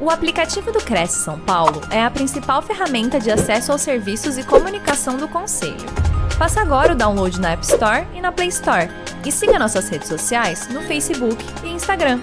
O aplicativo do Cresce São Paulo é a principal ferramenta de acesso aos serviços e comunicação do Conselho. Faça agora o download na App Store e na Play Store. E siga nossas redes sociais no Facebook e Instagram.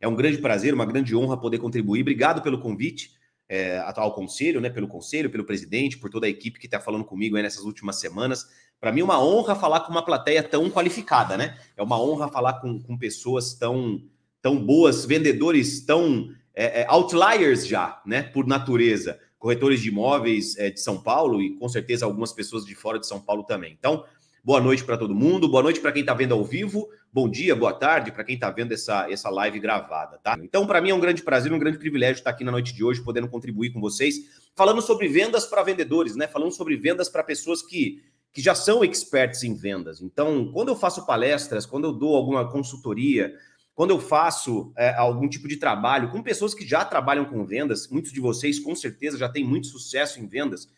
É um grande prazer, uma grande honra poder contribuir. Obrigado pelo convite é, ao Conselho, né, pelo Conselho, pelo presidente, por toda a equipe que está falando comigo nessas últimas semanas. Para mim é uma honra falar com uma plateia tão qualificada, né? É uma honra falar com, com pessoas tão, tão boas, vendedores tão é, é, outliers já, né? Por natureza, corretores de imóveis é, de São Paulo e com certeza algumas pessoas de fora de São Paulo também. Então, boa noite para todo mundo, boa noite para quem está vendo ao vivo, bom dia, boa tarde para quem está vendo essa, essa live gravada, tá? Então, para mim é um grande prazer, um grande privilégio estar aqui na noite de hoje, podendo contribuir com vocês, falando sobre vendas para vendedores, né? Falando sobre vendas para pessoas que que já são experts em vendas. Então, quando eu faço palestras, quando eu dou alguma consultoria, quando eu faço é, algum tipo de trabalho com pessoas que já trabalham com vendas, muitos de vocês com certeza já têm muito sucesso em vendas,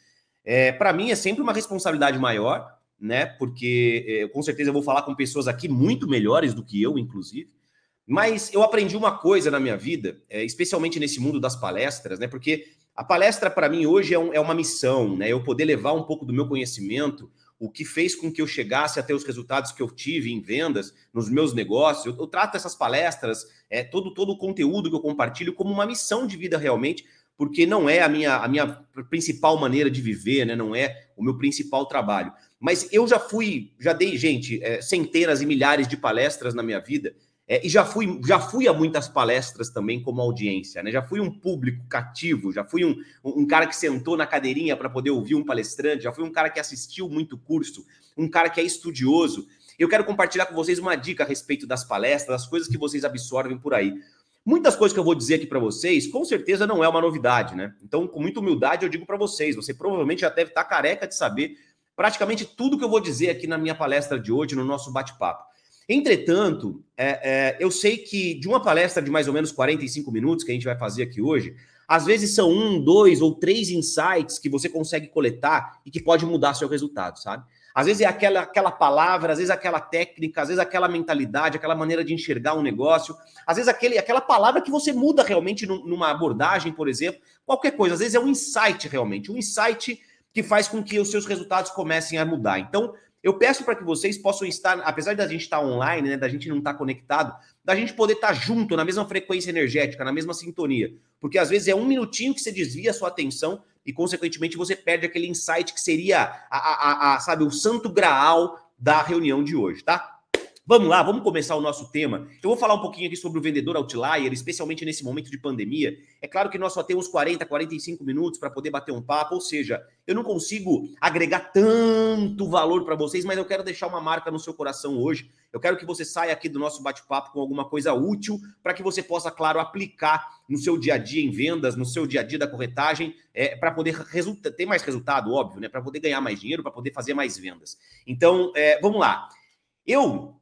é, para mim é sempre uma responsabilidade maior, né? Porque é, com certeza eu vou falar com pessoas aqui muito melhores do que eu, inclusive. Mas eu aprendi uma coisa na minha vida, é, especialmente nesse mundo das palestras, né? Porque a palestra para mim hoje é, um, é uma missão, né? Eu poder levar um pouco do meu conhecimento o que fez com que eu chegasse a ter os resultados que eu tive em vendas, nos meus negócios. Eu, eu trato essas palestras, é, todo, todo o conteúdo que eu compartilho como uma missão de vida realmente, porque não é a minha, a minha principal maneira de viver, né? não é o meu principal trabalho. Mas eu já fui, já dei, gente, é, centenas e milhares de palestras na minha vida, é, e já fui, já fui a muitas palestras também como audiência, né? Já fui um público cativo, já fui um, um cara que sentou na cadeirinha para poder ouvir um palestrante, já fui um cara que assistiu muito curso, um cara que é estudioso. Eu quero compartilhar com vocês uma dica a respeito das palestras, das coisas que vocês absorvem por aí. Muitas coisas que eu vou dizer aqui para vocês, com certeza não é uma novidade, né? Então, com muita humildade, eu digo para vocês, você provavelmente já deve estar tá careca de saber praticamente tudo que eu vou dizer aqui na minha palestra de hoje, no nosso bate-papo. Entretanto, é, é, eu sei que de uma palestra de mais ou menos 45 minutos que a gente vai fazer aqui hoje, às vezes são um, dois ou três insights que você consegue coletar e que pode mudar seu resultado, sabe? Às vezes é aquela, aquela palavra, às vezes aquela técnica, às vezes aquela mentalidade, aquela maneira de enxergar um negócio, às vezes aquele, aquela palavra que você muda realmente numa abordagem, por exemplo, qualquer coisa. Às vezes é um insight realmente, um insight que faz com que os seus resultados comecem a mudar. Então, eu peço para que vocês possam estar, apesar da gente estar online, né, da gente não estar conectado, da gente poder estar junto na mesma frequência energética, na mesma sintonia. Porque às vezes é um minutinho que você desvia a sua atenção e, consequentemente, você perde aquele insight que seria, a, a, a, sabe, o santo graal da reunião de hoje, tá? Vamos lá, vamos começar o nosso tema. Eu vou falar um pouquinho aqui sobre o vendedor outlier, especialmente nesse momento de pandemia. É claro que nós só temos 40, 45 minutos para poder bater um papo, ou seja, eu não consigo agregar tanto valor para vocês, mas eu quero deixar uma marca no seu coração hoje. Eu quero que você saia aqui do nosso bate-papo com alguma coisa útil para que você possa, claro, aplicar no seu dia a dia em vendas, no seu dia a dia da corretagem, é, para poder ter mais resultado, óbvio, né? Para poder ganhar mais dinheiro, para poder fazer mais vendas. Então, é, vamos lá. Eu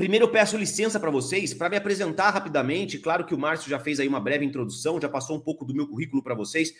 Primeiro eu peço licença para vocês para me apresentar rapidamente. Claro que o Márcio já fez aí uma breve introdução, já passou um pouco do meu currículo para vocês,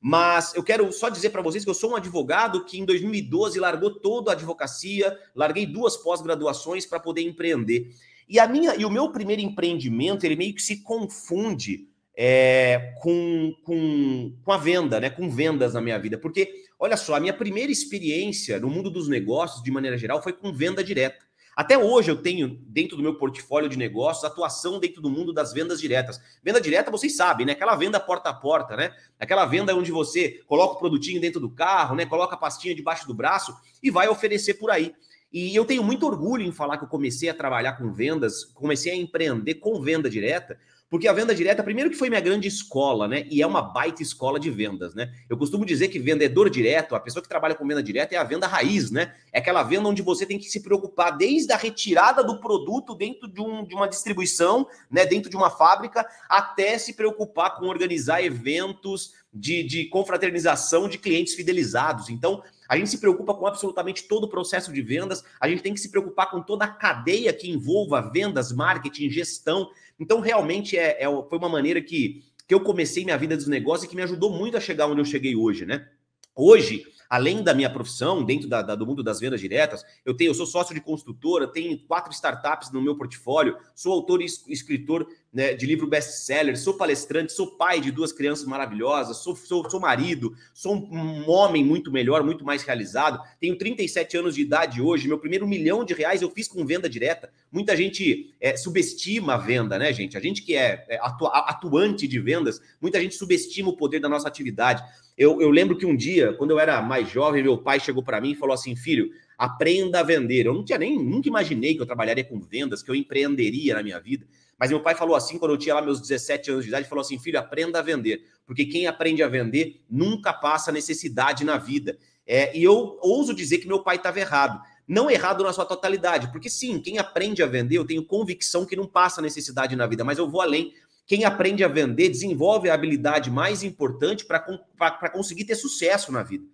mas eu quero só dizer para vocês que eu sou um advogado que em 2012 largou toda a advocacia, larguei duas pós-graduações para poder empreender. E a minha e o meu primeiro empreendimento, ele meio que se confunde é, com, com, com a venda, né? Com vendas na minha vida. Porque, olha só, a minha primeira experiência no mundo dos negócios, de maneira geral, foi com venda direta. Até hoje eu tenho dentro do meu portfólio de negócios atuação dentro do mundo das vendas diretas. Venda direta, vocês sabem, né? Aquela venda porta a porta, né? Aquela venda onde você coloca o produtinho dentro do carro, né? Coloca a pastinha debaixo do braço e vai oferecer por aí. E eu tenho muito orgulho em falar que eu comecei a trabalhar com vendas, comecei a empreender com venda direta, porque a venda direta, primeiro que foi minha grande escola, né? E é uma baita escola de vendas, né? Eu costumo dizer que vendedor direto, a pessoa que trabalha com venda direta é a venda raiz, né? É aquela venda onde você tem que se preocupar desde a retirada do produto dentro de, um, de uma distribuição, né? Dentro de uma fábrica, até se preocupar com organizar eventos de, de confraternização de clientes fidelizados. Então, a gente se preocupa com absolutamente todo o processo de vendas, a gente tem que se preocupar com toda a cadeia que envolva vendas, marketing, gestão. Então, realmente, é, é foi uma maneira que, que eu comecei minha vida dos negócios e que me ajudou muito a chegar onde eu cheguei hoje, né? Hoje, além da minha profissão, dentro da, da, do mundo das vendas diretas, eu tenho, eu sou sócio de construtora, tenho quatro startups no meu portfólio, sou autor e escritor né, de livro best-seller, sou palestrante, sou pai de duas crianças maravilhosas, sou, sou, sou marido, sou um, homem muito melhor, muito mais realizado, tenho 37 anos de idade hoje, meu primeiro milhão de reais eu fiz com venda direta. Muita gente é, subestima a venda, né, gente? A gente que é, é atu atuante de vendas, muita gente subestima o poder da nossa atividade. Eu, eu lembro que um dia, quando eu era mais jovem, meu pai chegou para mim e falou assim: filho, aprenda a vender. Eu não tinha nem, nunca imaginei que eu trabalharia com vendas, que eu empreenderia na minha vida. Mas meu pai falou assim quando eu tinha lá meus 17 anos de idade, falou assim: "Filho, aprenda a vender, porque quem aprende a vender nunca passa necessidade na vida". É, e eu ouso dizer que meu pai estava errado. Não errado na sua totalidade, porque sim, quem aprende a vender, eu tenho convicção que não passa necessidade na vida, mas eu vou além. Quem aprende a vender desenvolve a habilidade mais importante para conseguir ter sucesso na vida.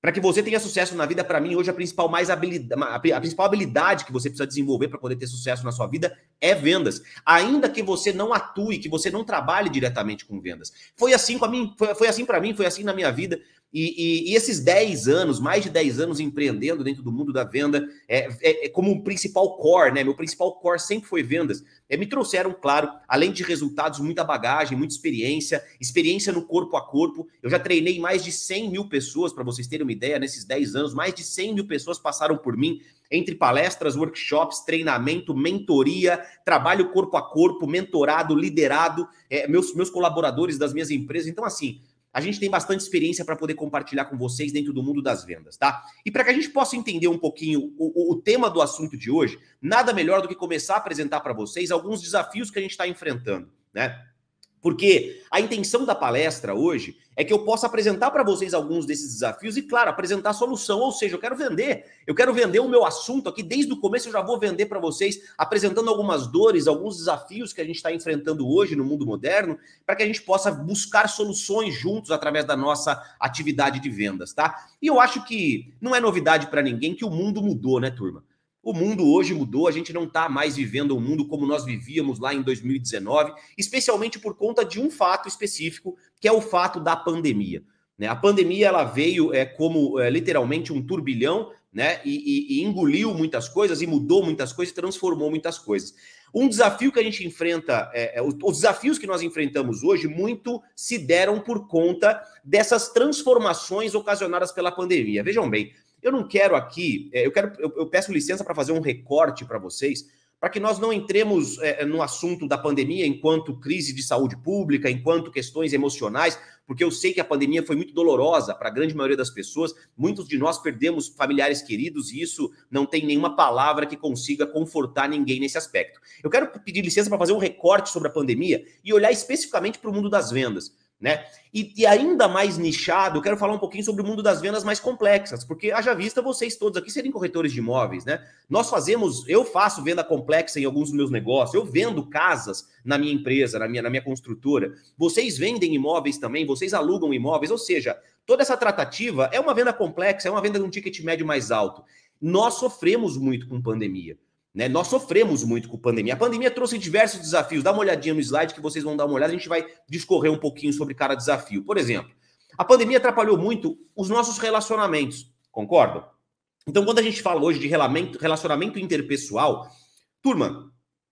Para que você tenha sucesso na vida, para mim, hoje a principal mais habilidade, a principal habilidade que você precisa desenvolver para poder ter sucesso na sua vida é vendas. Ainda que você não atue, que você não trabalhe diretamente com vendas. Foi assim com a mim, foi, foi assim para mim, foi assim na minha vida. E, e, e, esses 10 anos, mais de 10 anos empreendendo dentro do mundo da venda, é, é, é como um principal core, né? Meu principal core sempre foi vendas. É, me trouxeram, claro, além de resultados, muita bagagem, muita experiência, experiência no corpo a corpo. Eu já treinei mais de 100 mil pessoas, para vocês terem uma ideia, nesses 10 anos, mais de 100 mil pessoas passaram por mim, entre palestras, workshops, treinamento, mentoria, trabalho corpo a corpo, mentorado, liderado, é, meus, meus colaboradores das minhas empresas. Então, assim, a gente tem bastante experiência para poder compartilhar com vocês dentro do mundo das vendas, tá? E para que a gente possa entender um pouquinho o, o, tema do assunto de hoje, nada melhor do que começar a apresentar para vocês alguns desafios que a gente está enfrentando, né? Porque a intenção da palestra hoje é que eu possa apresentar para vocês alguns desses desafios e, claro, apresentar solução. Ou seja, eu quero vender. Eu quero vender o meu assunto aqui. Desde o começo eu já vou vender para vocês, apresentando algumas dores, alguns desafios que a gente está enfrentando hoje no mundo moderno, para que a gente possa buscar soluções juntos através da nossa atividade de vendas, tá? E eu acho que não é novidade para ninguém que o mundo mudou, né, turma? O mundo hoje mudou, a gente não está mais vivendo um mundo como nós vivíamos lá em 2019, especialmente por conta de um fato específico, que é o fato da pandemia. Né? A pandemia ela veio é, como é, literalmente um turbilhão né? E, e, e, engoliu muitas coisas e mudou muitas coisas e transformou muitas coisas. Um desafio que a gente enfrenta, é, é, os, os desafios que nós enfrentamos hoje, muito se deram por conta dessas transformações ocasionadas pela pandemia. Vejam bem, eu não quero aqui, é, eu quero, eu, eu peço licença para fazer um recorte para vocês, para que nós não entremos é, no assunto da pandemia enquanto crise de saúde pública, enquanto questões emocionais, porque eu sei que a pandemia foi muito dolorosa para a grande maioria das pessoas. Muitos de nós perdemos familiares queridos e isso não tem nenhuma palavra que consiga confortar ninguém nesse aspecto. Eu quero pedir licença para fazer um recorte sobre a pandemia e olhar especificamente para o mundo das vendas né? E, e, ainda mais nichado, eu quero falar um pouquinho sobre o mundo das vendas mais complexas, porque haja vista vocês todos aqui serem corretores de imóveis, né? Nós fazemos, eu faço venda complexa em alguns dos meus negócios, eu vendo casas na minha empresa, na minha, na minha construtora. Vocês vendem imóveis também, vocês alugam imóveis, ou seja, toda essa tratativa é uma venda complexa, é uma venda de um ticket médio mais alto. Nós sofremos muito com pandemia. Né? Nós sofremos muito com a pandemia. A pandemia trouxe diversos desafios. Dá uma olhadinha no slide que vocês vão dar uma olhada. A gente vai discorrer um pouquinho sobre cada desafio. Por exemplo, a pandemia atrapalhou muito os nossos relacionamentos. Concordam? Então, quando a gente fala hoje de relacionamento interpessoal, turma,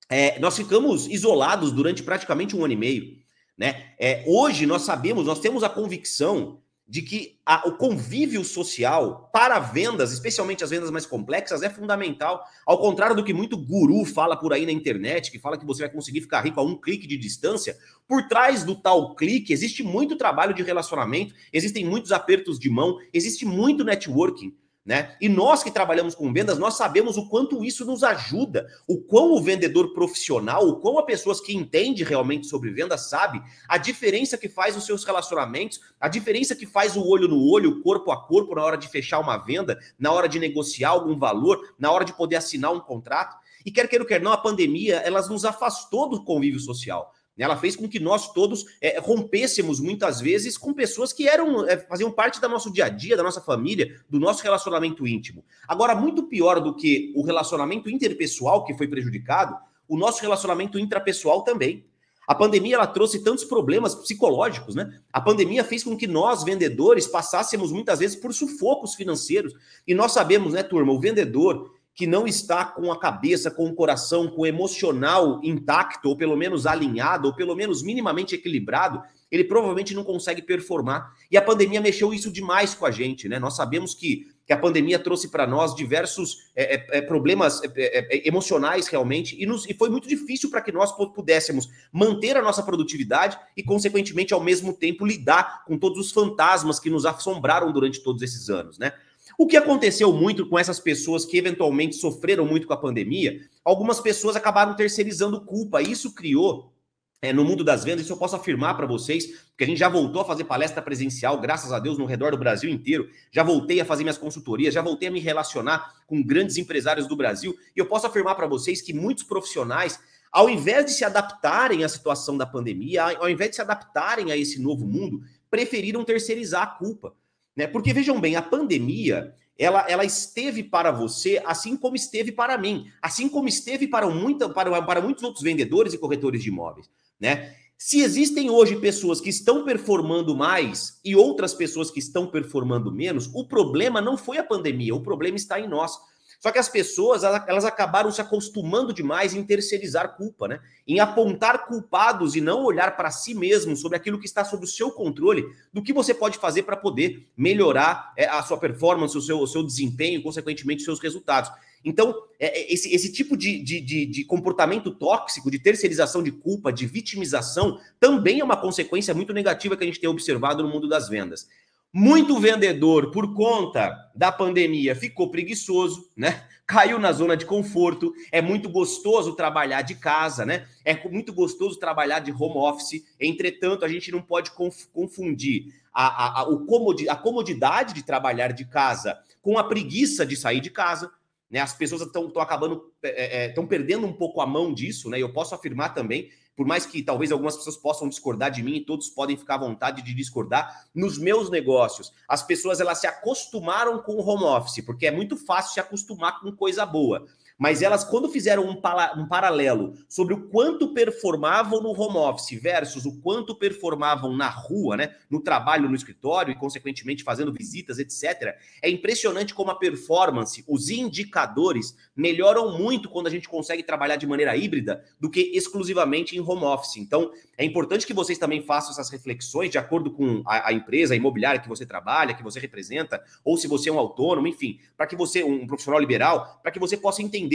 é, nós ficamos isolados durante praticamente um ano e meio. Né? É, hoje nós sabemos, nós temos a convicção de que a, o convívio social para vendas, especialmente as vendas mais complexas, é fundamental. Ao contrário do que muito guru fala por aí na internet, que fala que você vai conseguir ficar rico a um clique de distância, por trás do tal clique existe muito trabalho de relacionamento, existem muitos apertos de mão, existe muito networking. Né? E nós que trabalhamos com vendas, nós sabemos o quanto isso nos ajuda, o quão o vendedor profissional, o quão a pessoa que entende realmente sobre vendas sabe a diferença que faz os seus relacionamentos, a diferença que faz o olho no olho, corpo a corpo na hora de fechar uma venda, na hora de negociar algum valor, na hora de poder assinar um contrato. E quer queira ou quer não, a pandemia, elas nos afastou do convívio social. Ela fez com que nós todos é, rompêssemos muitas vezes com pessoas que eram é, faziam parte do nosso dia a dia, da nossa família, do nosso relacionamento íntimo. Agora, muito pior do que o relacionamento interpessoal que foi prejudicado, o nosso relacionamento intrapessoal também. A pandemia ela trouxe tantos problemas psicológicos, né? A pandemia fez com que nós, vendedores, passássemos muitas vezes por sufocos financeiros. E nós sabemos, né, turma, o vendedor que não está com a cabeça, com o coração, com o emocional intacto, ou pelo menos alinhado, ou pelo menos minimamente equilibrado, ele provavelmente não consegue performar. E a pandemia mexeu isso demais com a gente, né? Nós sabemos que que a pandemia trouxe para nós diversos é, é, é problemas é, é, emocionais realmente, e, nos, e foi muito difícil para que nós pudéssemos manter a nossa produtividade e, consequentemente, ao mesmo tempo, lidar com todos os fantasmas que nos assombraram durante todos esses anos, né? O que aconteceu muito com essas pessoas que eventualmente sofreram muito com a pandemia, algumas pessoas acabaram terceirizando culpa. Isso criou é, no mundo das vendas, isso eu posso afirmar para vocês, porque a gente já voltou a fazer palestra presencial, graças a Deus, no redor do Brasil inteiro. Já voltei a fazer minhas consultorias, já voltei a me relacionar com grandes empresários do Brasil. E eu posso afirmar para vocês que muitos profissionais, ao invés de se adaptarem à situação da pandemia, ao invés de se adaptarem a esse novo mundo, preferiram terceirizar a culpa. Né? Porque vejam bem, a pandemia ela, ela esteve para você assim como esteve para mim, assim como esteve para, muita, para, para muitos outros vendedores e corretores de imóveis né? Se existem hoje pessoas que estão performando mais e outras pessoas que estão performando menos, o problema não foi a pandemia, o problema está em nós. Só que as pessoas, elas acabaram se acostumando demais em terceirizar culpa, né? Em apontar culpados e não olhar para si mesmo sobre aquilo que está sob o seu controle, do que você pode fazer para poder melhorar é, a sua performance, o seu, o seu desempenho, consequentemente, os seus resultados. Então, é, é, esse, esse tipo de, de, de, de, comportamento tóxico, de terceirização de culpa, de vitimização, também é uma consequência muito negativa que a gente tem observado no mundo das vendas. Muito vendedor, por conta da pandemia, ficou preguiçoso, né? Caiu na zona de conforto. É muito gostoso trabalhar de casa, né? É muito gostoso trabalhar de home office. Entretanto, a gente não pode confundir a, a, a, o comodi a comodidade de trabalhar de casa com a preguiça de sair de casa. Né? As pessoas estão acabando, estão é, é perdendo um pouco a mão disso, né? Eu posso afirmar também, por mais que talvez algumas pessoas possam discordar de mim, todos podem ficar à vontade de discordar, nos meus negócios, as pessoas elas se acostumaram com o home office, porque é muito fácil se acostumar com coisa boa. Mas elas, quando fizeram um, um, paralelo sobre o quanto performavam no home office versus o quanto performavam na rua, né, no trabalho no escritório e, consequentemente, fazendo visitas, etc., é impressionante como a performance, os indicadores melhoram muito quando a gente consegue trabalhar de maneira híbrida do que exclusivamente em home office. Então, é importante que vocês também façam essas reflexões de acordo com a, a empresa a imobiliária que você trabalha, que você representa, ou se você é um autônomo, enfim, para que você, um profissional liberal, para que você possa entender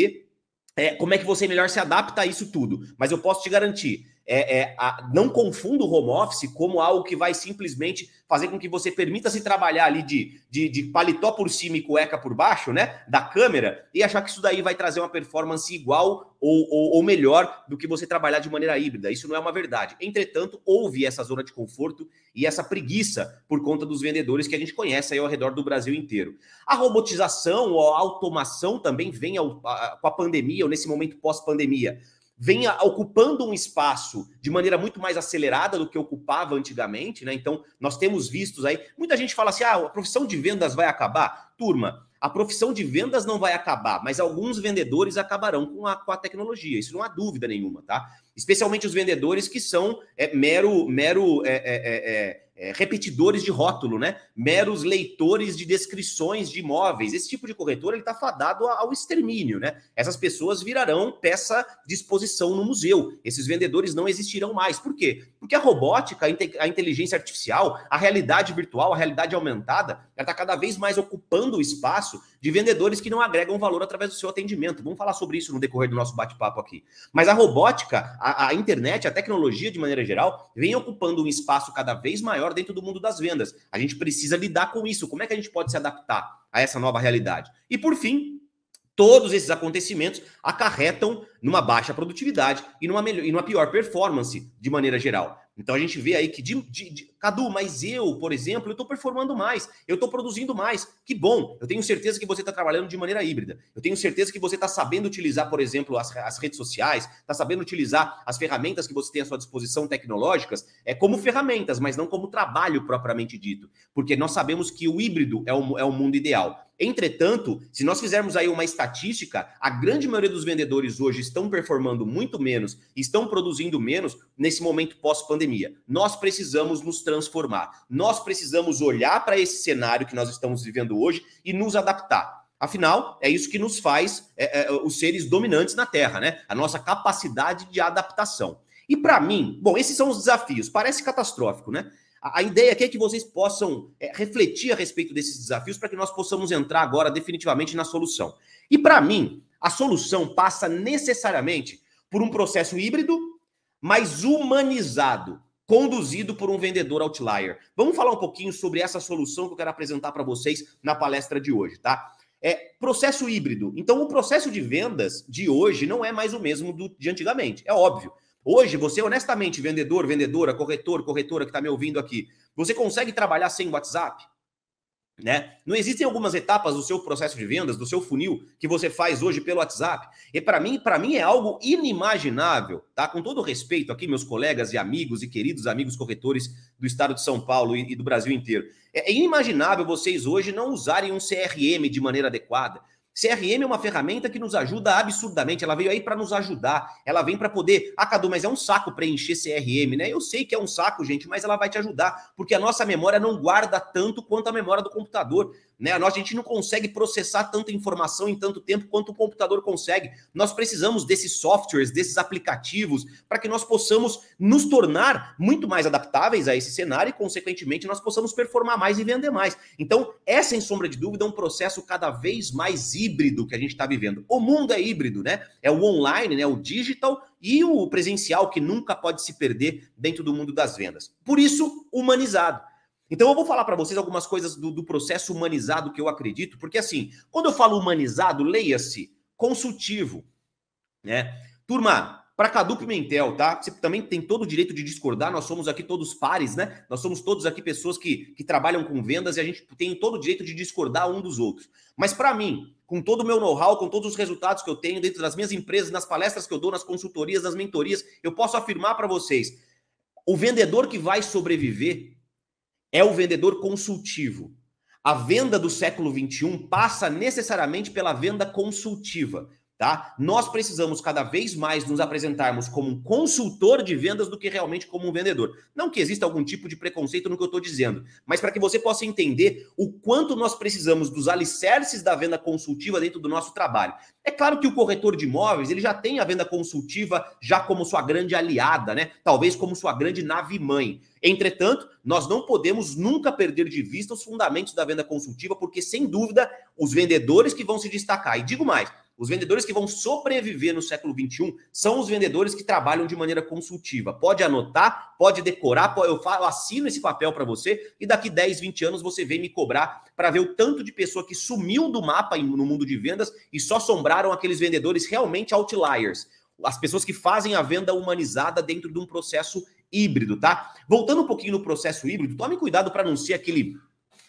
é, como é que você melhor se adapta a isso tudo. Mas eu posso te garantir, é, é, a, não confunda o home office como algo que vai simplesmente fazer com que você permita se trabalhar ali de, de, de, paletó por cima e cueca por baixo, né? Da câmera, e achar que isso daí vai trazer uma performance igual ou, ou, ou melhor do que você trabalhar de maneira híbrida. Isso não é uma verdade. Entretanto, houve essa zona de conforto e essa preguiça por conta dos vendedores que a gente conhece aí ao redor do Brasil inteiro. A robotização ou a automação também vem ao, a, com a pandemia ou nesse momento pós-pandemia venha ocupando um espaço de maneira muito mais acelerada do que ocupava antigamente, né? Então, nós temos vistos aí, muita gente fala assim: "Ah, a profissão de vendas vai acabar". Turma, a profissão de vendas não vai acabar, mas alguns vendedores acabarão com a, com a tecnologia, isso não há dúvida nenhuma, tá? Especialmente os vendedores que são é, mero, mero é, é, é, repetidores de rótulo, né? Meros leitores de descrições de imóveis. Esse tipo de corretor está fadado ao extermínio, né? Essas pessoas virarão peça de exposição no museu. Esses vendedores não existirão mais. Por quê? Porque a robótica, a inteligência artificial, a realidade virtual, a realidade aumentada, ela está cada vez mais ocupando o espaço de vendedores que não agregam valor através do seu atendimento. Vamos falar sobre isso no decorrer do nosso bate-papo aqui. Mas a robótica, a, a internet, a tecnologia de maneira geral, vem ocupando um espaço cada vez maior maior dentro do mundo das vendas. A gente precisa lidar com isso. Como é que a gente pode se adaptar a essa nova realidade? E por fim, todos esses acontecimentos acarretam numa baixa produtividade e numa, melhor, e numa pior performance de maneira geral. Então a gente vê aí que, de, de, de, Cadu, mas eu, por exemplo, eu estou performando mais, eu estou produzindo mais. Que bom, eu tenho certeza que você está trabalhando de maneira híbrida. Eu tenho certeza que você está sabendo utilizar, por exemplo, as, as redes sociais, está sabendo utilizar as ferramentas que você tem à sua disposição tecnológicas é como ferramentas, mas não como trabalho propriamente dito. Porque nós sabemos que o híbrido é o, é o mundo ideal. Entretanto, se nós fizermos aí uma estatística, a grande maioria dos vendedores hoje estão performando muito menos, estão produzindo menos nesse momento pós-pandemia. Nós precisamos nos transformar. Nós precisamos olhar para esse cenário que nós estamos vivendo hoje e nos adaptar. Afinal, é isso que nos faz é, é, os seres dominantes na Terra, né? A nossa capacidade de adaptação. E para mim, bom, esses são os desafios. Parece catastrófico, né? A, ideia aqui é que vocês possam é, refletir a respeito desses desafios para que nós possamos entrar agora definitivamente na solução. E para mim, a solução passa necessariamente por um processo híbrido, mas humanizado, conduzido por um vendedor outlier. Vamos falar um pouquinho sobre essa solução que eu quero apresentar para vocês na palestra de hoje, tá? É processo híbrido. Então, o processo de vendas de hoje não é mais o mesmo do de antigamente. É óbvio. Hoje, você, honestamente, vendedor, vendedora, corretor, corretora que está me ouvindo aqui, você consegue trabalhar sem WhatsApp? Né? Não existem algumas etapas do seu processo de vendas, do seu funil, que você faz hoje pelo WhatsApp. E para mim, para mim é algo inimaginável, tá? Com todo respeito aqui, meus colegas e amigos e queridos amigos corretores do estado de São Paulo e, e do Brasil inteiro. É, é inimaginável vocês hoje não usarem um CRM de maneira adequada. CRM é uma ferramenta que nos ajuda absurdamente. Ela veio aí para nos ajudar. Ela vem para poder. Ah, Cadu, mas é um saco preencher CRM, né? Eu sei que é um saco, gente, mas ela vai te ajudar, porque a nossa memória não guarda tanto quanto a memória do computador. Né? A gente não consegue processar tanta informação em tanto tempo quanto o computador consegue. Nós precisamos desses softwares, desses aplicativos, para que nós possamos nos tornar muito mais adaptáveis a esse cenário e, consequentemente, nós possamos performar mais e vender mais. Então, é sem sombra de dúvida um processo cada vez mais híbrido que a gente está vivendo. O mundo é híbrido, né? É o online, né? O digital e o presencial que nunca pode se perder dentro do mundo das vendas. Por isso, humanizado. Então eu vou falar para vocês algumas coisas do, do, processo humanizado que eu acredito, porque assim, quando eu falo humanizado, leia-se consultivo, né? Turma, para Cadu Pimentel, tá? Você também tem todo o direito de discordar, nós somos aqui todos pares, né? Nós somos todos aqui pessoas que, que trabalham com vendas e a gente tem todo o direito de discordar um dos outros. Mas para mim, com todo o meu know-how, com todos os resultados que eu tenho dentro das minhas empresas, nas palestras que eu dou, nas consultorias, nas mentorias, eu posso afirmar para vocês: o vendedor que vai sobreviver é o vendedor consultivo. A venda do século XXI passa necessariamente pela venda consultiva. Tá? Nós precisamos cada vez mais nos apresentarmos como um consultor de vendas do que realmente como um vendedor. Não que exista algum tipo de preconceito no que eu estou dizendo, mas para que você possa entender o quanto nós precisamos dos alicerces da venda consultiva dentro do nosso trabalho. É claro que o corretor de imóveis ele já tem a venda consultiva já como sua grande aliada, né? Talvez como sua grande nave mãe. Entretanto, nós não podemos nunca perder de vista os fundamentos da venda consultiva, porque sem dúvida os vendedores que vão se destacar. E digo mais, os vendedores que vão sobreviver no século XXI são os vendedores que trabalham de maneira consultiva. Pode anotar, pode decorar, eu, assino esse papel para você e daqui 10, 20 anos você vem me cobrar para ver o tanto de pessoa que sumiu do mapa no mundo de vendas e só sombraram aqueles vendedores realmente outliers. As pessoas que fazem a venda humanizada dentro de um processo híbrido, tá? Voltando um pouquinho no processo híbrido, tome cuidado para não ser aquele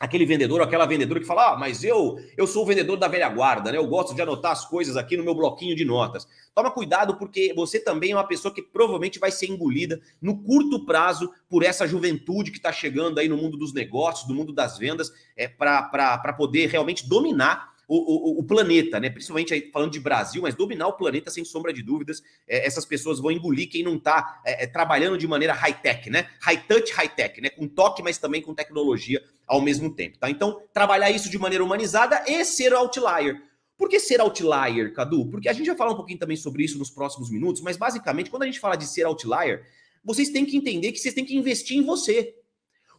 aquele vendedor ou aquela vendedora que fala: "Ah, mas eu eu sou o vendedor da velha guarda, né? Eu gosto de anotar as coisas aqui no meu bloquinho de notas". Toma cuidado porque você também é uma pessoa que provavelmente vai ser engolida no curto prazo por essa juventude que está chegando aí no mundo dos negócios, do mundo das vendas, é para poder realmente dominar o, o, o, planeta, né? Principalmente falando de Brasil, mas dominar o planeta sem sombra de dúvidas. É, essas pessoas vão engolir quem não está é, é, trabalhando de maneira high-tech, né? High-touch, high-tech, né? Com toque, mas também com tecnologia ao mesmo tempo, tá? Então, trabalhar isso de maneira humanizada e ser outlier. Por que ser outlier, Cadu? Porque a gente vai falar um pouquinho também sobre isso nos próximos minutos, mas basicamente, quando a gente fala de ser outlier, vocês têm que entender que vocês têm que investir em você.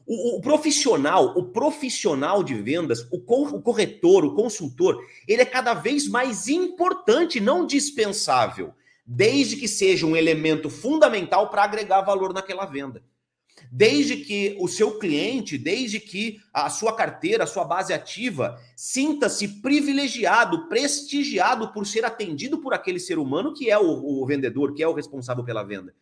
O, o, profissional, o profissional de vendas, o, o corretor, o consultor, ele é cada vez mais importante, não dispensável, desde que seja um elemento fundamental para agregar valor naquela venda. Desde que o seu cliente, desde que a sua carteira, a sua base ativa, sinta-se privilegiado, prestigiado por ser atendido por aquele ser humano que é o, o vendedor, que é o responsável pela venda.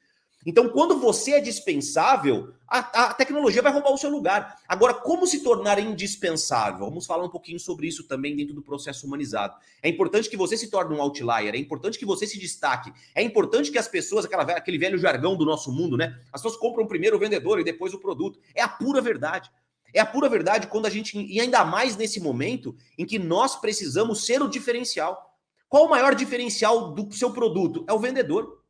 Então, quando você é dispensável, a, a, tecnologia vai roubar o seu lugar. Agora, como se tornar indispensável? Vamos falar um pouquinho sobre isso também dentro do processo humanizado. É importante que você se torne um outlier, é importante que você se destaque, é importante que as pessoas, aquela, aquele velho jargão do nosso mundo, né? As pessoas compram primeiro o vendedor e depois o produto. É a pura verdade. É a pura verdade quando a gente, e ainda mais nesse momento em que nós precisamos ser o diferencial. Qual o maior diferencial do seu produto? É o vendedor.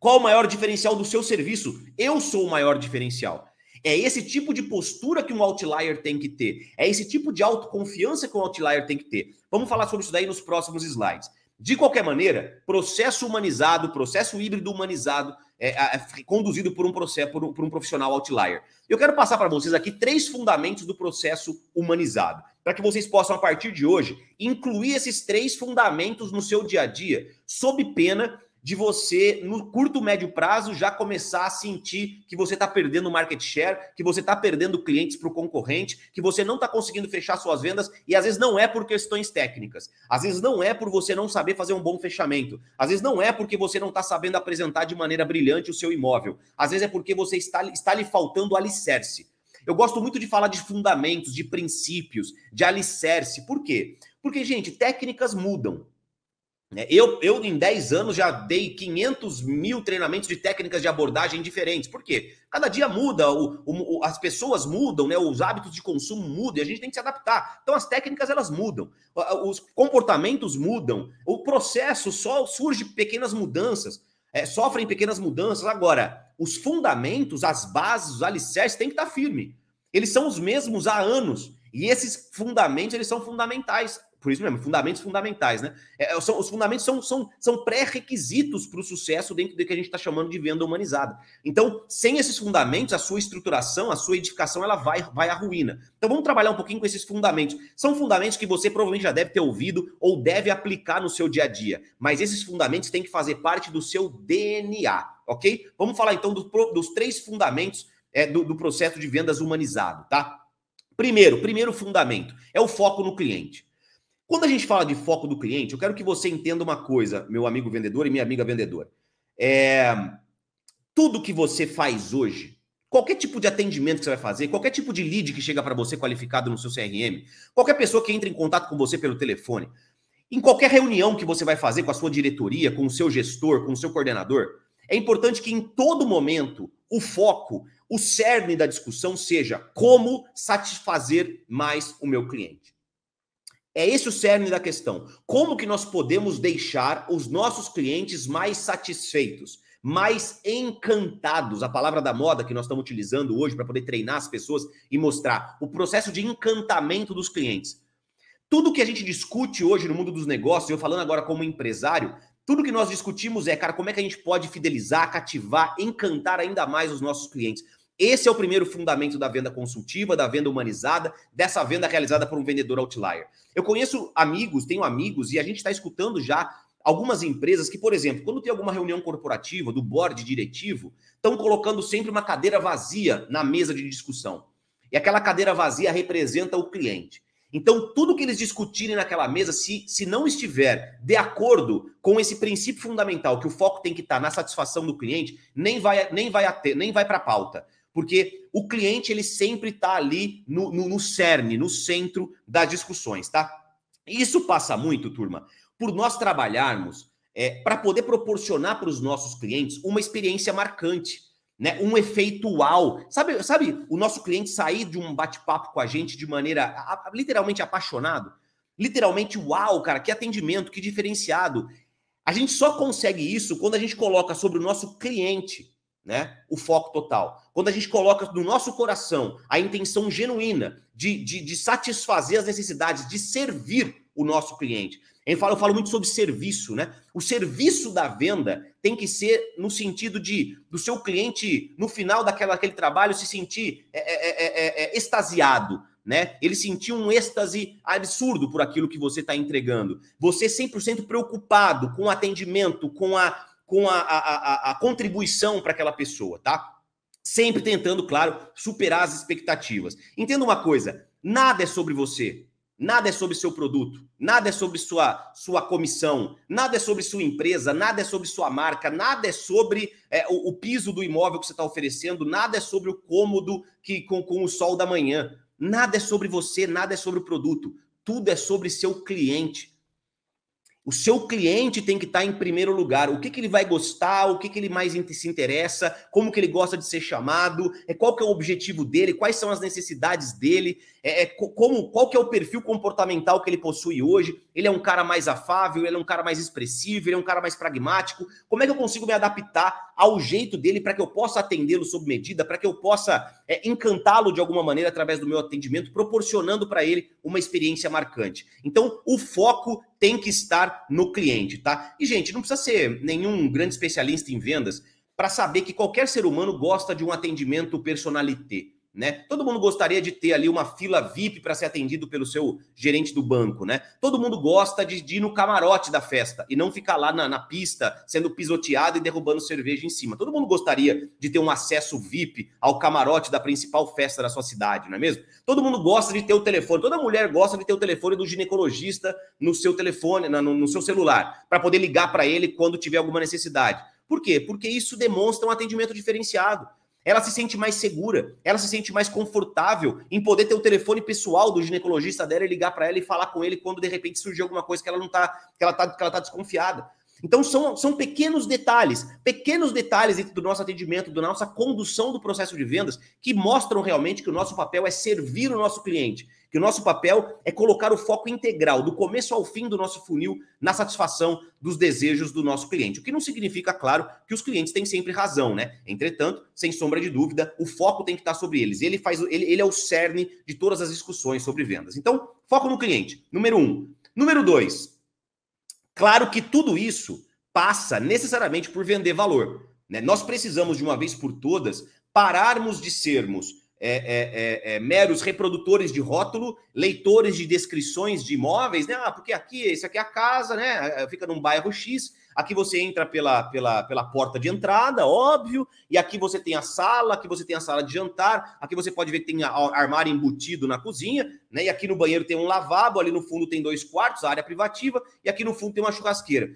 Qual o maior diferencial do seu serviço? Eu sou o maior diferencial. É esse tipo de postura que um outlier tem que ter. É esse tipo de autoconfiança que um outlier tem que ter. Vamos falar sobre isso daí nos próximos slides. De qualquer maneira, processo humanizado, processo híbrido humanizado, é, é, é conduzido por um processo, por um, por um profissional outlier. Eu quero passar para vocês aqui três fundamentos do processo humanizado, para que vocês possam, a partir de hoje, incluir esses três fundamentos no seu dia a dia, sob pena de você, no curto, médio prazo, já começar a sentir que você está perdendo market share, que você está perdendo clientes para o concorrente, que você não está conseguindo fechar suas vendas, e às vezes não é por questões técnicas, às vezes não é por você não saber fazer um bom fechamento, às vezes não é porque você não está sabendo apresentar de maneira brilhante o seu imóvel, às vezes é porque você está, está lhe faltando alicerce. Eu gosto muito de falar de fundamentos, de princípios, de alicerce. Por quê? Porque, gente, técnicas mudam. Né? Eu, eu, em 10 anos, já dei 500 mil treinamentos de técnicas de abordagem diferentes. Por quê? Cada dia muda, o, o, as pessoas mudam, né? os hábitos de consumo mudam e a gente tem que se adaptar. Então, as técnicas, elas mudam. Os comportamentos mudam. O processo só surge pequenas mudanças. É, sofrem pequenas mudanças. Agora, os fundamentos, as bases, os alicerces têm que estar firme. Eles são os mesmos há anos. E esses fundamentos, eles são fundamentais por isso mesmo, fundamentos fundamentais, né? É, é, são, os fundamentos são, são, são pré-requisitos para o sucesso dentro do que a gente está chamando de venda humanizada. Então, sem esses fundamentos, a sua estruturação, a sua edificação, ela vai, vai à ruína. Então, vamos trabalhar um pouquinho com esses fundamentos. São fundamentos que você provavelmente já deve ter ouvido ou deve aplicar no seu dia a dia. Mas esses fundamentos têm que fazer parte do seu DNA, ok? Vamos falar então do, dos três fundamentos é, do, do processo de vendas humanizado, tá? Primeiro, primeiro fundamento é o foco no cliente. Quando a gente fala de foco do cliente, eu quero que você entenda uma coisa, meu amigo vendedor e minha amiga vendedora. É, tudo que você faz hoje, qualquer tipo de atendimento que você vai fazer, qualquer tipo de lead que chega para você qualificado no seu CRM, qualquer pessoa que entra em contato com você pelo telefone, em qualquer reunião que você vai fazer com a sua diretoria, com o seu gestor, com o seu coordenador, é importante que em todo momento o foco, o cerne da discussão seja como satisfazer mais o meu cliente. É esse o cerne da questão. Como que nós podemos deixar os nossos clientes mais satisfeitos, mais encantados? A palavra da moda que nós estamos utilizando hoje para poder treinar as pessoas e mostrar o processo de encantamento dos clientes. Tudo que a gente discute hoje no mundo dos negócios, eu falando agora como empresário, tudo que nós discutimos é, cara, como é que a gente pode fidelizar, cativar, encantar ainda mais os nossos clientes. Esse é o primeiro fundamento da venda consultiva, da venda humanizada, dessa venda realizada por um vendedor outlier. Eu conheço amigos, tenho amigos, e a gente está escutando já algumas empresas que, por exemplo, quando tem alguma reunião corporativa, do board diretivo, estão colocando sempre uma cadeira vazia na mesa de discussão. E aquela cadeira vazia representa o cliente. Então, tudo que eles discutirem naquela mesa, se, se não estiver de acordo com esse princípio fundamental, que o foco tem que estar na satisfação do cliente, nem vai, nem vai, nem vai para a pauta porque o cliente ele sempre está ali no, no, no cerne, no centro das discussões, tá? Isso passa muito, turma, por nós trabalharmos é, para poder proporcionar para os nossos clientes uma experiência marcante, né? Um efeito uau. Sabe, sabe o nosso cliente sair de um bate-papo com a gente de maneira a, a, literalmente apaixonado? Literalmente, uau, cara, que atendimento, que diferenciado. A gente só consegue isso quando a gente coloca sobre o nosso cliente né? O foco total. Quando a gente coloca no nosso coração a intenção genuína de, de, de satisfazer as necessidades, de servir o nosso cliente. Eu falo, eu falo muito sobre serviço, né? O serviço da venda tem que ser no sentido de do seu cliente, no final daquela, daquele trabalho, se sentir é, é, é, é extasiado, né? Ele sentir um êxtase absurdo por aquilo que você está entregando. Você 100% preocupado com o atendimento, com a com a, a, a, a contribuição para aquela pessoa, tá? Sempre tentando, claro, superar as expectativas. Entenda uma coisa: nada é sobre você, nada é sobre seu produto, nada é sobre sua, sua comissão, nada é sobre sua empresa, nada é sobre sua marca, nada é sobre é, o, o, piso do imóvel que você está oferecendo, nada é sobre o cômodo que com, com o sol da manhã, nada é sobre você, nada é sobre o produto, tudo é sobre seu cliente. O seu cliente tem que estar em primeiro lugar. O que, que ele vai gostar, o que, que ele mais se interessa, como que ele gosta de ser chamado, é qual que é o objetivo dele, quais são as necessidades dele. é, é, como qual que é o perfil comportamental que ele possui hoje. Ele é um cara mais afável, ele é um cara mais expressivo, ele é um cara mais pragmático. Como é que eu consigo me adaptar ao jeito dele para que eu possa atendê-lo sob medida, para que eu possa é, encantá-lo de alguma maneira através do meu atendimento, proporcionando para ele uma experiência marcante. Então, o foco tem que estar no cliente, tá? E gente, não precisa ser nenhum grande especialista em vendas para saber que qualquer ser humano gosta de um atendimento personalité. Né? Todo mundo gostaria de ter ali uma fila VIP para ser atendido pelo seu gerente do banco, né? Todo mundo gosta de, de ir no camarote da festa e não ficar lá na, na, pista sendo pisoteado e derrubando cerveja em cima. Todo mundo gostaria de ter um acesso VIP ao camarote da principal festa da sua cidade, não é mesmo? Todo mundo gosta de ter o telefone, toda mulher gosta de ter o telefone do ginecologista no seu telefone, no, no seu celular, para poder ligar para ele quando tiver alguma necessidade. Por quê? Porque isso demonstra um atendimento diferenciado. Ela se sente mais segura, ela se sente mais confortável em poder ter o telefone pessoal do ginecologista dela e ligar para ela e falar com ele quando de repente surgir alguma coisa que ela não tá, que ela tá, que ela tá desconfiada. Então são, são pequenos detalhes, pequenos detalhes dentro do nosso atendimento, da nossa condução do processo de vendas, que mostram realmente que o nosso papel é servir o nosso cliente, que o nosso papel é colocar o foco integral, do começo ao fim do nosso funil, na satisfação dos desejos do nosso cliente. O que não significa, claro, que os clientes têm sempre razão, né? Entretanto, sem sombra de dúvida, o foco tem que estar sobre eles. Ele faz, ele, ele é o cerne de todas as discussões sobre vendas. Então, foco no cliente. Número um. Número dois Claro que tudo isso passa necessariamente por vender valor. Né? Nós precisamos, de uma vez por todas, pararmos de sermos é, é, é, é, meros reprodutores de rótulo, leitores de descrições de imóveis, né? Ah, porque aqui, esse aqui é a casa, né? Fica num bairro X. Aqui você entra pela, pela, pela porta de entrada, óbvio, e aqui você tem a sala, aqui você tem a sala de jantar, aqui você pode ver que tem armário embutido na cozinha, né? E aqui no banheiro tem um lavabo, ali no fundo tem dois quartos, área privativa, e aqui no fundo tem uma churrasqueira.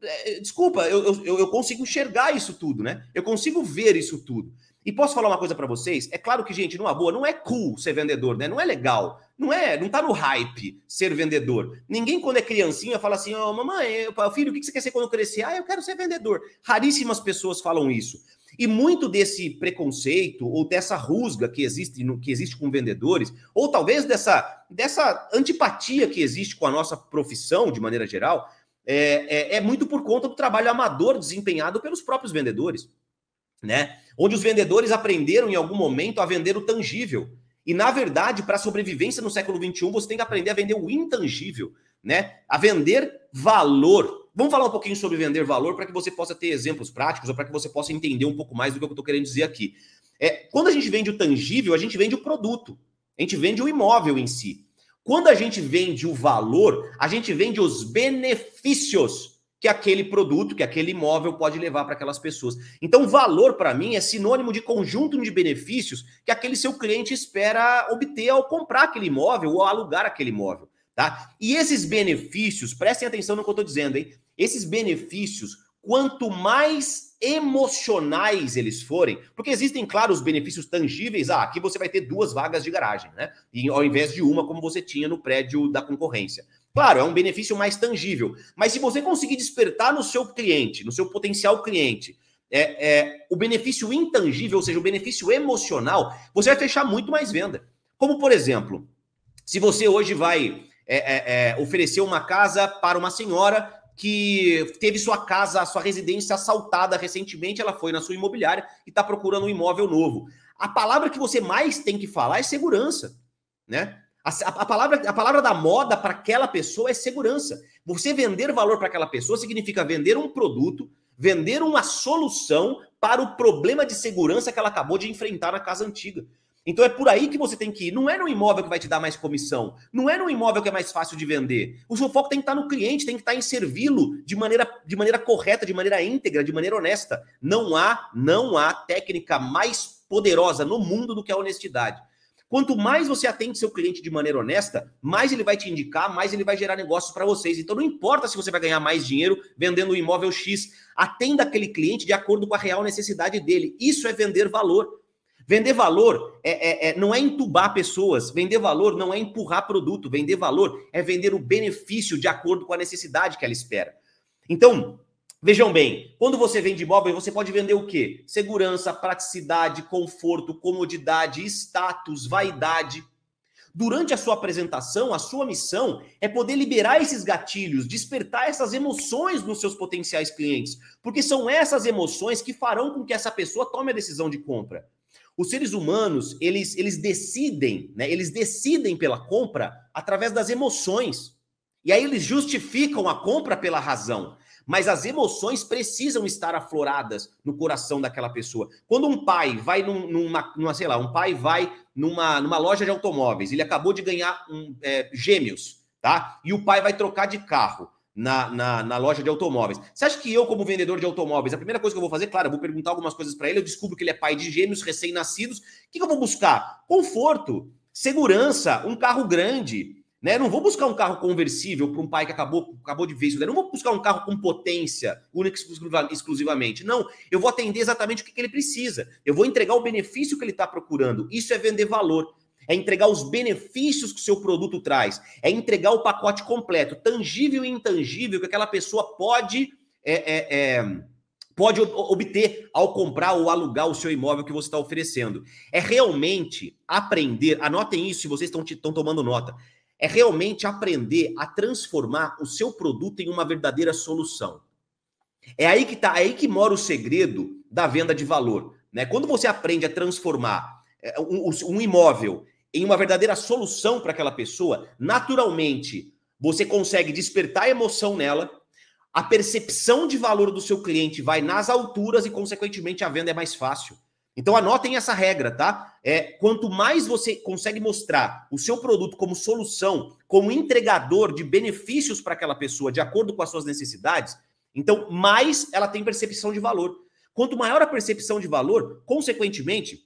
É, desculpa, eu, eu, eu consigo enxergar isso tudo, né? Eu consigo ver isso tudo. E posso falar uma coisa para vocês? É claro que, gente, numa boa, não é cool ser vendedor, né? Não é legal. Não é, não tá no hype ser vendedor. Ninguém, quando é criancinha, fala assim: Ô, oh, mamãe, filho, o que você quer ser quando crescer? Ah, eu quero ser vendedor. Raríssimas pessoas falam isso. E muito desse preconceito ou dessa rusga que existe, que existe com vendedores, ou talvez dessa, dessa antipatia que existe com a nossa profissão de maneira geral, é, é, é muito por conta do trabalho amador desempenhado pelos próprios vendedores né? Onde os vendedores aprenderam em algum momento a vender o tangível. E na verdade, para a sobrevivência no século XXI, você tem que aprender a vender o intangível, né? A vender valor. Vamos falar um pouquinho sobre vender valor para que você possa ter exemplos práticos ou para que você possa entender um pouco mais do que eu estou querendo dizer aqui. É, quando a gente vende o tangível, a gente vende o produto. A gente vende o imóvel em si. Quando a gente vende o valor, a gente vende os benefícios que aquele produto, que aquele imóvel pode levar para aquelas pessoas. Então, valor para mim é sinônimo de conjunto de benefícios que aquele seu cliente espera obter ao comprar aquele imóvel ou alugar aquele imóvel, tá? E esses benefícios, prestem atenção no que eu estou dizendo, hein? Esses benefícios, quanto mais emocionais eles forem, porque existem, claro, os benefícios tangíveis. Ah, aqui você vai ter duas vagas de garagem, né? E ao invés de uma, como você tinha no prédio da concorrência. Claro, é um benefício mais tangível. Mas se você conseguir despertar no seu cliente, no seu potencial cliente, é, é, o benefício intangível, ou seja, o benefício emocional, você vai fechar muito mais venda. Como, por exemplo, se você hoje vai é, é, é oferecer uma casa para uma senhora que teve sua casa, sua residência assaltada recentemente, ela foi na sua imobiliária e está procurando um imóvel novo. A palavra que você mais tem que falar é segurança, né? A, a, palavra, a palavra da moda para aquela pessoa é segurança. Você vender valor para aquela pessoa significa vender um produto, vender uma solução para o problema de segurança que ela acabou de enfrentar na casa antiga. Então é por aí que você tem que ir. Não é no imóvel que vai te dar mais comissão. Não é no imóvel que é mais fácil de vender. O seu foco tem que estar no cliente, tem que estar em servi-lo de maneira, de maneira correta, de maneira íntegra, de maneira honesta. Não há, não há técnica mais poderosa no mundo do que a honestidade. Quanto mais você atende seu cliente de maneira honesta, mais ele vai te indicar, mais ele vai gerar negócios para vocês. Então não importa se você vai ganhar mais dinheiro vendendo um imóvel X, atenda aquele cliente de acordo com a real necessidade dele. Isso é vender valor. Vender valor é, é, é, não é entubar pessoas, vender valor não é empurrar produto, vender valor é vender o benefício de acordo com a necessidade que ela espera. Então, Vejam bem, quando você vende imóvel, você pode vender o quê? Segurança, praticidade, conforto, comodidade, status, vaidade. Durante a sua apresentação, a sua missão é poder liberar esses gatilhos, despertar essas emoções nos seus potenciais clientes, porque são essas emoções que farão com que essa pessoa tome a decisão de compra. Os seres humanos, eles, eles decidem, né? Eles decidem pela compra através das emoções. E aí eles justificam a compra pela razão. Mas as emoções precisam estar afloradas no coração daquela pessoa. Quando um pai vai num, numa, numa, sei lá, um pai vai numa, numa loja de automóveis, ele acabou de ganhar um, é, gêmeos, tá? E o pai vai trocar de carro na, na, na, loja de automóveis. Você acha que eu, como vendedor de automóveis, a primeira coisa que eu vou fazer, claro, eu vou perguntar algumas coisas para ele, eu descubro que ele é pai de gêmeos recém-nascidos. O que, que eu vou buscar? Conforto, segurança, um carro grande. Né? Não vou buscar um carro conversível para um pai que acabou, acabou de ver isso. Né? Não vou buscar um carro com potência, única e exclusivamente. Não, eu vou atender exatamente o que, que ele precisa. Eu vou entregar o benefício que ele está procurando. Isso é vender valor é entregar os benefícios que o seu produto traz, é entregar o pacote completo, tangível e intangível, que aquela pessoa pode, é, é, é, pode obter ao comprar ou alugar o seu imóvel que você está oferecendo. É realmente aprender, anotem isso se vocês estão tomando nota, é realmente aprender a transformar o seu produto em uma verdadeira solução. É aí que tá, é aí que mora o segredo da venda de valor. Né? Quando você aprende a transformar é, um, um imóvel em uma verdadeira solução para aquela pessoa, naturalmente você consegue despertar emoção nela, a percepção de valor do seu cliente vai nas alturas e, consequentemente, a venda é mais fácil. Então anotem essa regra, tá? É, quanto mais você consegue mostrar o seu produto como solução, como entregador de benefícios para aquela pessoa, de acordo com as suas necessidades, então mais ela tem percepção de valor. Quanto maior a percepção de valor, consequentemente,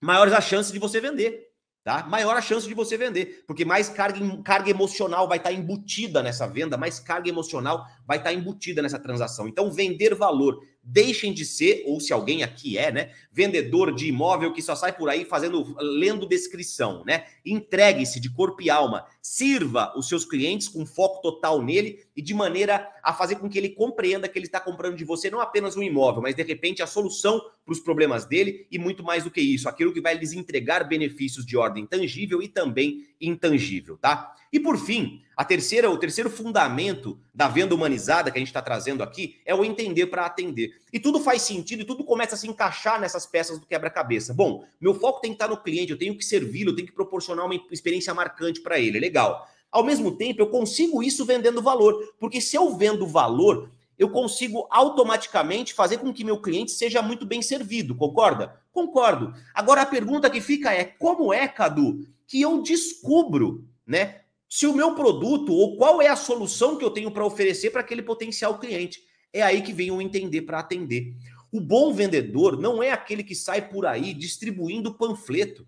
maiores as chances de você vender tá? Maior a chance de você vender, porque mais carga, carga emocional vai estar embutida nessa venda, mais carga emocional vai estar embutida nessa transação. Então, vender valor deixem de ser, ou se alguém aqui é, né, vendedor de imóvel que só sai por aí fazendo, lendo descrição, né? Entregue-se de corpo e alma, sirva os seus clientes com foco total nele e de maneira a fazer com que ele compreenda que ele está comprando de você não apenas um imóvel, mas de repente a solução para os problemas dele e muito mais do que isso, aquilo que vai lhes entregar benefícios de ordem tangível e também intangível, tá? E por fim, a terceira, o terceiro fundamento da venda humanizada que a gente está trazendo aqui é o entender para atender. E tudo faz sentido e tudo começa a se encaixar nessas peças do quebra-cabeça. Bom, meu foco tem que estar no cliente, eu tenho que servi-lo, eu tenho que proporcionar uma experiência marcante para ele. Legal. Ao mesmo tempo, eu consigo isso vendendo valor, porque se eu vendo valor, eu consigo automaticamente fazer com que meu cliente seja muito bem servido, concorda? Concordo. Agora a pergunta que fica é: como é, Cadu, que eu descubro, né? se o meu produto ou qual é a solução que eu tenho para oferecer para aquele potencial cliente. É aí que vem o entender para atender. O bom vendedor não é aquele que sai por aí distribuindo panfleto,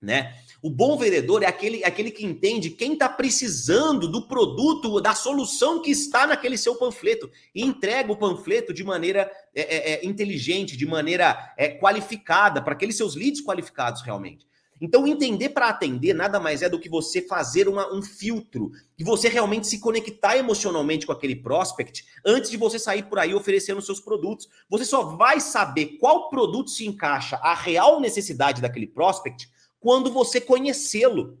né? O bom vendedor é aquele, aquele que entende quem está precisando do produto, da solução que está naquele seu panfleto e entrega o panfleto de maneira é, é, é inteligente, de maneira é, qualificada para aqueles seus leads qualificados realmente. Então, entender para atender nada mais é do que você fazer uma, um filtro, e você realmente se conectar emocionalmente com aquele prospect antes de você sair por aí oferecendo seus produtos. Você só vai saber qual produto se encaixa à real necessidade daquele prospect quando você conhecê-lo.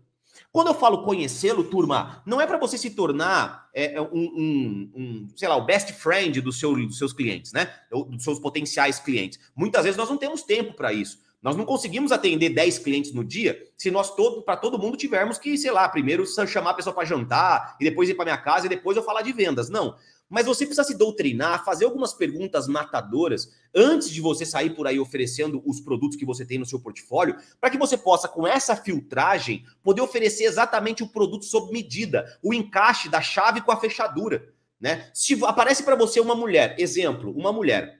Quando eu falo conhecê-lo, turma, não é para você se tornar é, é, um, um, um, sei lá, o best friend do seu, dos seus clientes, né? Dos seus potenciais clientes. Muitas vezes nós não temos tempo para isso. Nós não conseguimos atender 10 clientes no dia se nós todo para todo mundo tivermos que, sei lá, primeiro chamar a pessoa para jantar e depois ir para minha casa e depois eu falar de vendas. Não. Mas você precisa se doutrinar, fazer algumas perguntas matadoras antes de você sair por aí oferecendo os produtos que você tem no seu portfólio, para que você possa, com essa filtragem, poder oferecer exatamente o produto sob medida, o encaixe da chave com a fechadura. Né? Se aparece para você uma mulher, exemplo, uma mulher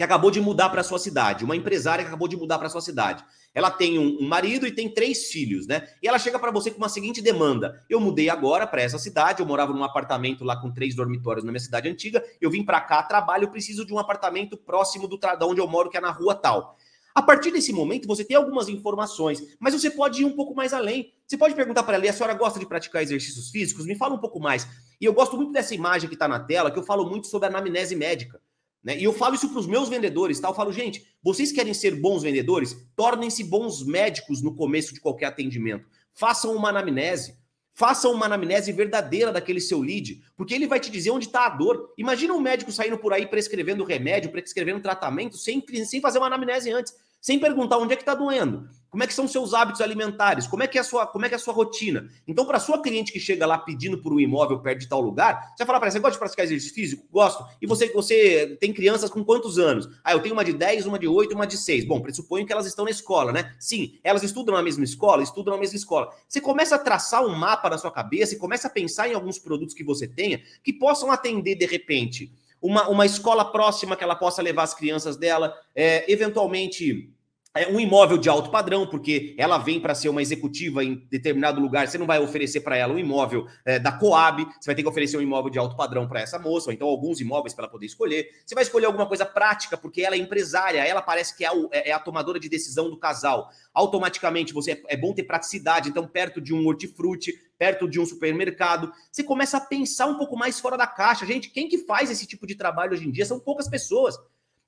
que acabou de mudar para sua cidade, uma empresária que acabou de mudar para sua cidade. Ela tem um, marido e tem três filhos, né? E ela chega para você com uma seguinte demanda: eu mudei agora para essa cidade, eu morava num apartamento lá com três dormitórios na minha cidade antiga, eu vim para cá, trabalho, eu preciso de um apartamento próximo do da onde eu moro, que é na rua tal. A partir desse momento, você tem algumas informações, mas você pode ir um pouco mais além. Você pode perguntar para ela: a senhora gosta de praticar exercícios físicos? Me fala um pouco mais. E eu gosto muito dessa imagem que está na tela, que eu falo muito sobre a anamnese médica. Né? E eu falo isso para os meus vendedores, tá? Eu falo, gente, vocês querem ser bons vendedores? Tornem-se bons médicos no começo de qualquer atendimento. Façam uma anamnese. Façam uma anamnese verdadeira daquele seu lead, porque ele vai te dizer onde está a dor. Imagina um médico saindo por aí prescrevendo remédio, prescrevendo tratamento, sem, sem fazer uma anamnese antes sem perguntar onde é que está doendo, como é que são seus hábitos alimentares, como é que é a sua, como é que é a sua rotina. Então, para sua cliente que chega lá pedindo por um imóvel perto de tal lugar, você vai falar para ela, você gosta de praticar exercício físico? Gosto. E você, você tem crianças com quantos anos? Ah, eu tenho uma de 10, uma de 8, uma de 6. Bom, pressuponho que elas estão na escola, né? Sim, elas estudam na mesma escola, estudam na mesma escola. Você começa a traçar um mapa na sua cabeça e começa a pensar em alguns produtos que você tenha que possam atender, de repente, uma, uma escola próxima que ela possa levar as crianças dela, é, eventualmente é um imóvel de alto padrão, porque ela vem para ser uma executiva em determinado lugar, você não vai oferecer para ela um imóvel é, da Coab, você vai ter que oferecer um imóvel de alto padrão para essa moça, ou então alguns imóveis para ela poder escolher. Você vai escolher alguma coisa prática, porque ela é empresária, ela parece que é a, é a tomadora de decisão do casal. Automaticamente você é bom ter praticidade, então perto de um hortifruti, perto de um supermercado, você começa a pensar um pouco mais fora da caixa. Gente, quem que faz esse tipo de trabalho hoje em dia são poucas pessoas.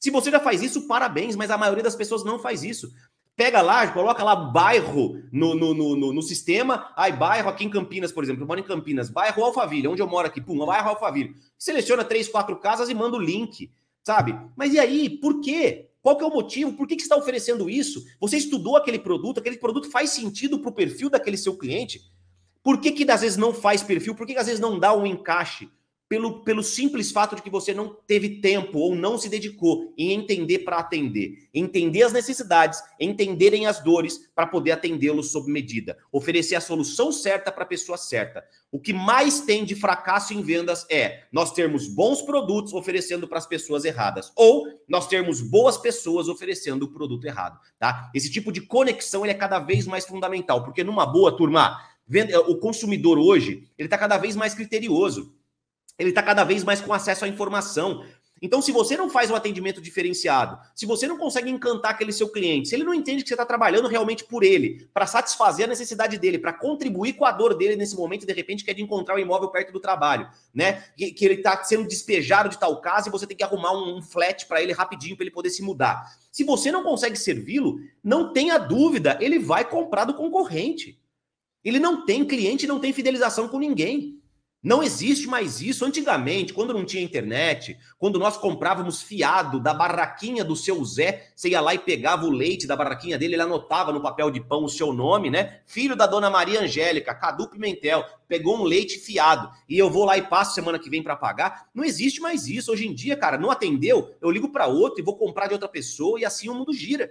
Se você já faz isso, parabéns, mas a maioria das pessoas não faz isso. Pega lá, coloca lá bairro no, no, no, no, sistema. Ai, bairro aqui em Campinas, por exemplo. Eu moro em Campinas. Bairro Alphaville, onde eu moro aqui. Pum, bairro Alphaville. Seleciona três, quatro casas e manda o link, sabe? Mas e aí, por quê? Qual que é o motivo? Por que, que você está oferecendo isso? Você estudou aquele produto, aquele produto faz sentido para o perfil daquele seu cliente? Por que, que às vezes não faz perfil? Por que, que às vezes não dá um encaixe? Pelo, pelo simples fato de que você não teve tempo ou não se dedicou em entender para atender, entender as necessidades, entenderem as dores para poder atendê-los sob medida, oferecer a solução certa para a pessoa certa. O que mais tem de fracasso em vendas é nós termos bons produtos oferecendo para as pessoas erradas ou nós termos boas pessoas oferecendo o produto errado, tá? Esse tipo de conexão ele é cada vez mais fundamental, porque numa boa turma, o consumidor hoje, ele está cada vez mais criterioso ele está cada vez mais com acesso à informação. Então, se você não faz um atendimento diferenciado, se você não consegue encantar aquele seu cliente, se ele não entende que você está trabalhando realmente por ele, para satisfazer a necessidade dele, para contribuir com a dor dele nesse momento, de repente quer de encontrar o um imóvel perto do trabalho, né? Que, que ele está sendo despejado de tal casa e você tem que arrumar um, um flat para ele rapidinho para ele poder se mudar. Se você não consegue servi-lo, não tenha dúvida, ele vai comprar do concorrente. Ele não tem cliente, não tem fidelização com ninguém. Não existe mais isso. Antigamente, quando não tinha internet, quando nós comprávamos fiado da barraquinha do seu Zé, você ia lá e pegava o leite da barraquinha dele, ele anotava no papel de pão o seu nome, né? Filho da dona Maria Angélica, Cadu Pimentel, pegou um leite fiado e eu vou lá e passo semana que vem para pagar. Não existe mais isso. Hoje em dia, cara, não atendeu, eu ligo para outro e vou comprar de outra pessoa e assim o mundo gira.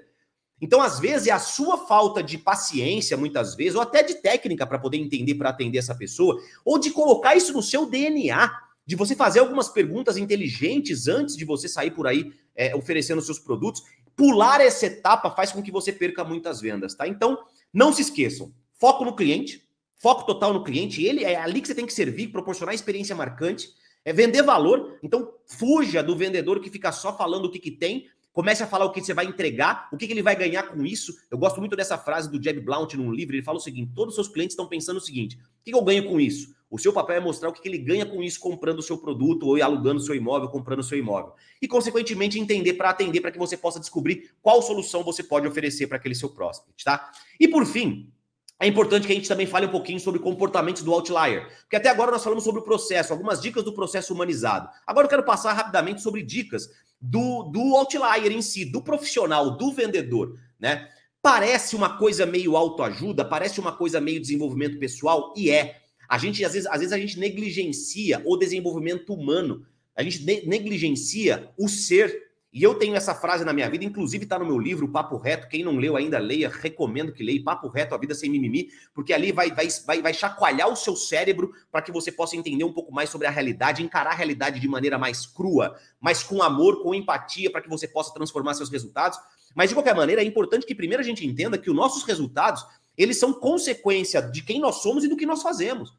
Então, às vezes, é a sua falta de paciência, muitas vezes, ou até de técnica para poder entender, para atender essa pessoa, ou de colocar isso no seu DNA, de você fazer algumas perguntas inteligentes antes de você sair por aí é, oferecendo seus produtos. Pular essa etapa faz com que você perca muitas vendas, tá? Então, não se esqueçam. Foco no cliente, foco total no cliente. Ele é ali que você tem que servir, proporcionar experiência marcante, é vender valor. Então, fuja do vendedor que fica só falando o que, que tem Comece a falar o que você vai entregar, o que, que ele vai ganhar com isso. Eu gosto muito dessa frase do Jeb Blount num livro. Ele fala o seguinte: todos os seus clientes estão pensando o seguinte: o que, que eu ganho com isso? O seu papel é mostrar o que, que ele ganha com isso comprando o seu produto ou alugando o seu imóvel, comprando o seu imóvel. E, consequentemente, entender para atender, para que você possa descobrir qual solução você pode oferecer para aquele seu prospect, tá? E por fim, é importante que a gente também fale um pouquinho sobre comportamentos do outlier, porque até agora nós falamos sobre o processo, algumas dicas do processo humanizado. Agora eu quero passar rapidamente sobre dicas do, do outlier em si, do profissional, do vendedor, né? Parece uma coisa meio autoajuda, parece uma coisa meio desenvolvimento pessoal, e é. A gente, às vezes, às vezes a gente negligencia o desenvolvimento humano, a gente negligencia o ser e eu tenho essa frase na minha vida, inclusive está no meu livro, Papo Reto. Quem não leu ainda, leia, recomendo que leia Papo Reto, A Vida Sem Mimimi, porque ali vai, vai, vai, vai chacoalhar o seu cérebro para que você possa entender um pouco mais sobre a realidade, encarar a realidade de maneira mais crua, mas com amor, com empatia, para que você possa transformar seus resultados. Mas, de qualquer maneira, é importante que primeiro a gente entenda que os nossos resultados, eles são consequência de quem nós somos e do que nós fazemos.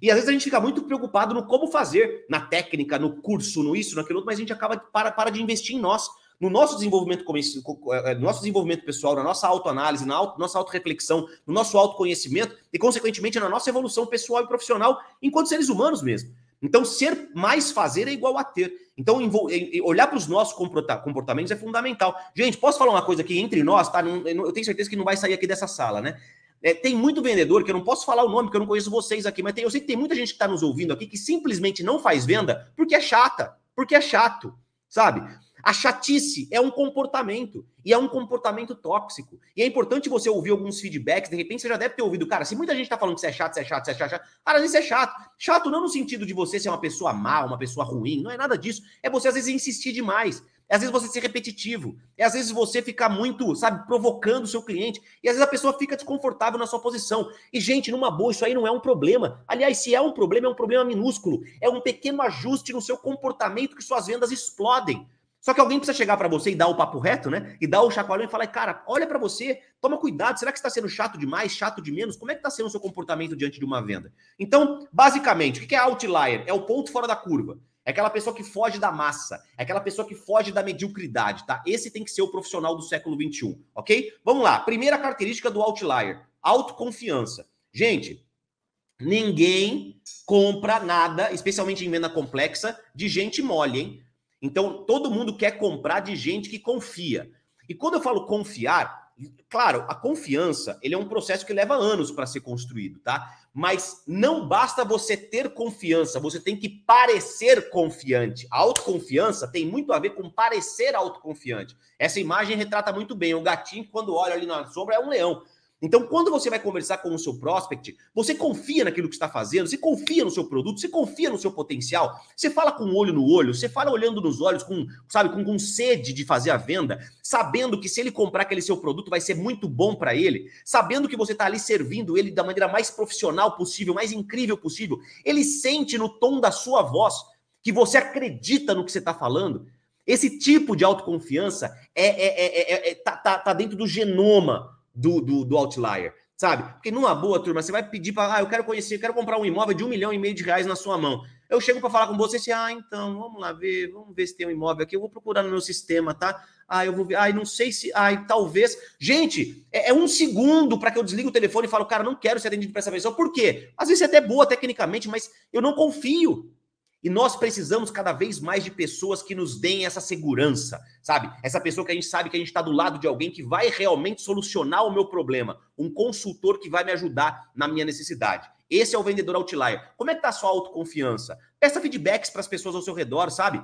E às vezes a gente fica muito preocupado no como fazer, na técnica, no curso, no isso, naquilo outro, mas a gente acaba para, para de investir em nós, no nosso desenvolvimento, eh, no nosso desenvolvimento pessoal, na nossa autoanálise, na auto, nossa autorreflexão, no nosso autoconhecimento e, consequentemente, na nossa evolução pessoal e profissional enquanto seres humanos mesmo. Então, ser mais fazer é igual a ter. Então, olhar para os nossos comportamentos é fundamental. Gente, posso falar uma coisa aqui entre nós, tá? Eu tenho certeza que não vai sair aqui dessa sala, né? É, tem muito vendedor, que eu não posso falar o nome, porque eu não conheço vocês aqui, mas tem, eu sei que tem muita gente que está nos ouvindo aqui que simplesmente não faz venda porque é chata, porque é chato, sabe? A chatice é um comportamento e é um comportamento tóxico. E é importante você ouvir alguns feedbacks. De repente você já deve ter ouvido, cara. Se muita gente tá falando que você é chato, você é chato, você é chato, é chato. Cara, às vezes é chato. Chato não no sentido de você ser uma pessoa má, uma pessoa ruim. Não é nada disso. É você às vezes insistir demais. É às vezes você ser repetitivo. É às vezes você ficar muito, sabe, provocando o seu cliente. E às vezes a pessoa fica desconfortável na sua posição. E, gente, numa boa, isso aí não é um problema. Aliás, se é um problema, é um problema minúsculo. É um pequeno ajuste no seu comportamento que suas vendas explodem. Só que alguém precisa chegar para você e dar o papo reto, né? E dar o chacoalhão e falar, cara, olha para você, toma cuidado, será que está sendo chato demais, chato de menos? Como é que está sendo o seu comportamento diante de uma venda? Então, basicamente, o que é outlier? É o ponto fora da curva. É aquela pessoa que foge da massa, é aquela pessoa que foge da mediocridade, tá? Esse tem que ser o profissional do século 21, ok? Vamos lá. Primeira característica do outlier: autoconfiança. Gente, ninguém compra nada, especialmente em venda complexa, de gente mole, hein? Então, todo mundo quer comprar de gente que confia. E quando eu falo confiar, claro, a confiança, ele é um processo que leva anos para ser construído, tá? Mas não basta você ter confiança, você tem que parecer confiante. A autoconfiança tem muito a ver com parecer autoconfiante. Essa imagem retrata muito bem o gatinho quando olha ali na sombra é um leão. Então, quando você vai conversar com o seu prospect, você confia naquilo que está fazendo, você confia no seu produto, você confia no seu potencial, você fala com o olho no olho, você fala olhando nos olhos, com, sabe, com, com sede de fazer a venda, sabendo que se ele comprar aquele seu produto vai ser muito bom para ele, sabendo que você está ali servindo ele da maneira mais profissional possível, mais incrível possível. Ele sente no tom da sua voz que você acredita no que você está falando. Esse tipo de autoconfiança é, é, é, é, tá, tá, tá dentro do genoma do, do, do outlier, sabe? Porque numa boa, turma, você vai pedir para, ah, eu quero conhecer, eu quero comprar um imóvel de um milhão e meio de reais na sua mão. Eu chego para falar com você assim, ah, então, vamos lá ver, vamos ver se tem um imóvel aqui, eu vou procurar no meu sistema, tá? Ah, eu vou ver, ah, não sei se, ah, talvez. Gente, é, é um segundo para que eu desligue o telefone e falo, cara, não quero ser atendido por essa pessoa. Por quê? Às vezes é até boa tecnicamente, mas eu não confio. E nós precisamos cada vez mais de pessoas que nos deem essa segurança, sabe? Essa pessoa que a gente sabe que a gente está do lado de alguém que vai realmente solucionar o meu problema, um consultor que vai me ajudar na minha necessidade. Esse é o vendedor outlier. Como é que tá a sua autoconfiança? Peça feedbacks para as pessoas ao seu redor, sabe?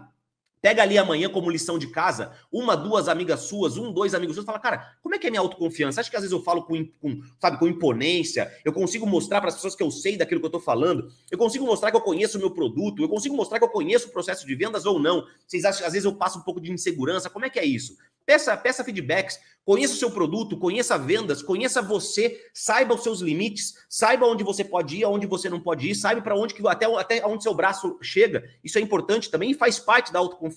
Pega ali amanhã como lição de casa, uma, duas amigas suas, um, dois amigos seus, fala, cara, como é que é minha autoconfiança? Acho que às vezes eu falo com, com sabe, com imponência, eu consigo mostrar para as pessoas que eu sei daquilo que eu estou falando, eu consigo mostrar que eu conheço o meu produto, eu consigo mostrar que eu conheço o processo de vendas ou não. Vocês acham que às vezes eu passo um pouco de insegurança? Como é que é isso? Peça, peça feedbacks, conheça o seu produto, conheça vendas, conheça você, saiba os seus limites, saiba onde você pode ir, aonde você não pode ir, saiba para onde que até, até onde seu braço chega. Isso é importante também e faz parte da autoconfiança.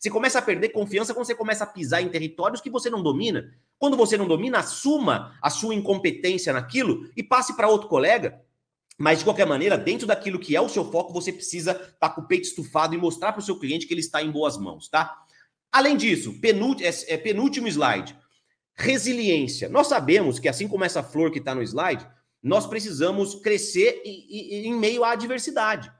Você começa a perder confiança quando você começa a pisar em territórios que você não domina. Quando você não domina, assuma a sua incompetência naquilo e passe para outro colega. Mas, de qualquer maneira, dentro daquilo que é o seu foco, você precisa estar tá com o peito estufado e mostrar para o seu cliente que ele está em boas mãos, tá? Além disso, penúltimo, é, é, penúltimo slide. Resiliência. Nós sabemos que, assim como essa flor que está no slide, nós precisamos crescer em meio à adversidade.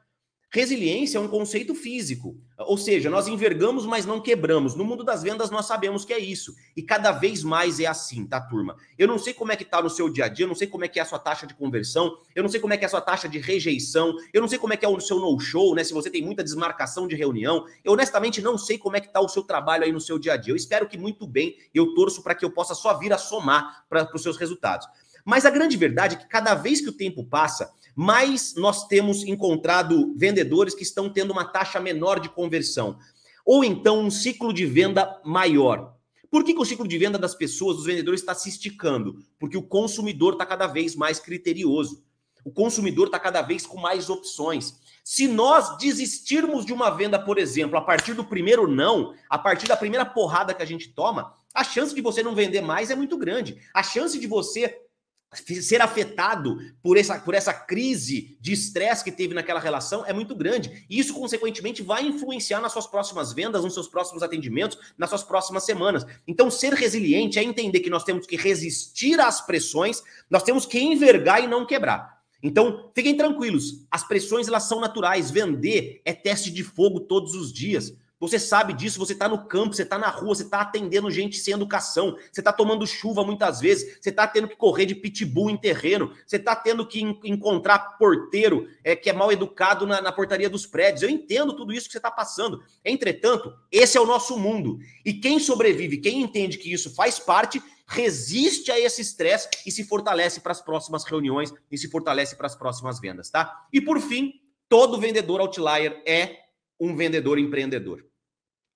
Resiliência é um conceito físico, ou seja, nós envergamos, mas não quebramos. No mundo das vendas nós sabemos que é isso, e cada vez mais é assim, tá, turma? Eu não sei como é que tá no seu dia a dia, eu não sei como é que é a sua taxa de conversão, eu não sei como é que é a sua taxa de rejeição, eu não sei como é que é o seu no-show, né? Se você tem muita desmarcação de reunião, eu honestamente não sei como é que tá o seu trabalho aí no seu dia a dia. Eu espero que muito bem, eu torço para que eu possa só vir a somar para os seus resultados. Mas a grande verdade é que cada vez que o tempo passa, mais nós temos encontrado vendedores que estão tendo uma taxa menor de conversão. Ou então um ciclo de venda maior. Por que, que o ciclo de venda das pessoas, dos vendedores, está se esticando? Porque o consumidor está cada vez mais criterioso. O consumidor está cada vez com mais opções. Se nós desistirmos de uma venda, por exemplo, a partir do primeiro não, a partir da primeira porrada que a gente toma, a chance de você não vender mais é muito grande. A chance de você ser afetado por essa, por essa crise de estresse que teve naquela relação é muito grande. E isso, consequentemente, vai influenciar nas suas próximas vendas, nos seus próximos atendimentos, nas suas próximas semanas. Então, ser resiliente é entender que nós temos que resistir às pressões, nós temos que envergar e não quebrar. Então, fiquem tranquilos, as pressões elas são naturais. Vender é teste de fogo todos os dias. Você sabe disso, você está no campo, você está na rua, você está atendendo gente sem educação, você está tomando chuva muitas vezes, você está tendo que correr de pitbull em terreno, você está tendo que encontrar porteiro é, que é mal educado na, na portaria dos prédios. Eu entendo tudo isso que você está passando. Entretanto, esse é o nosso mundo. E quem sobrevive, quem entende que isso faz parte, resiste a esse estresse e se fortalece para as próximas reuniões e se fortalece para as próximas vendas, tá? E por fim, todo vendedor outlier é um vendedor empreendedor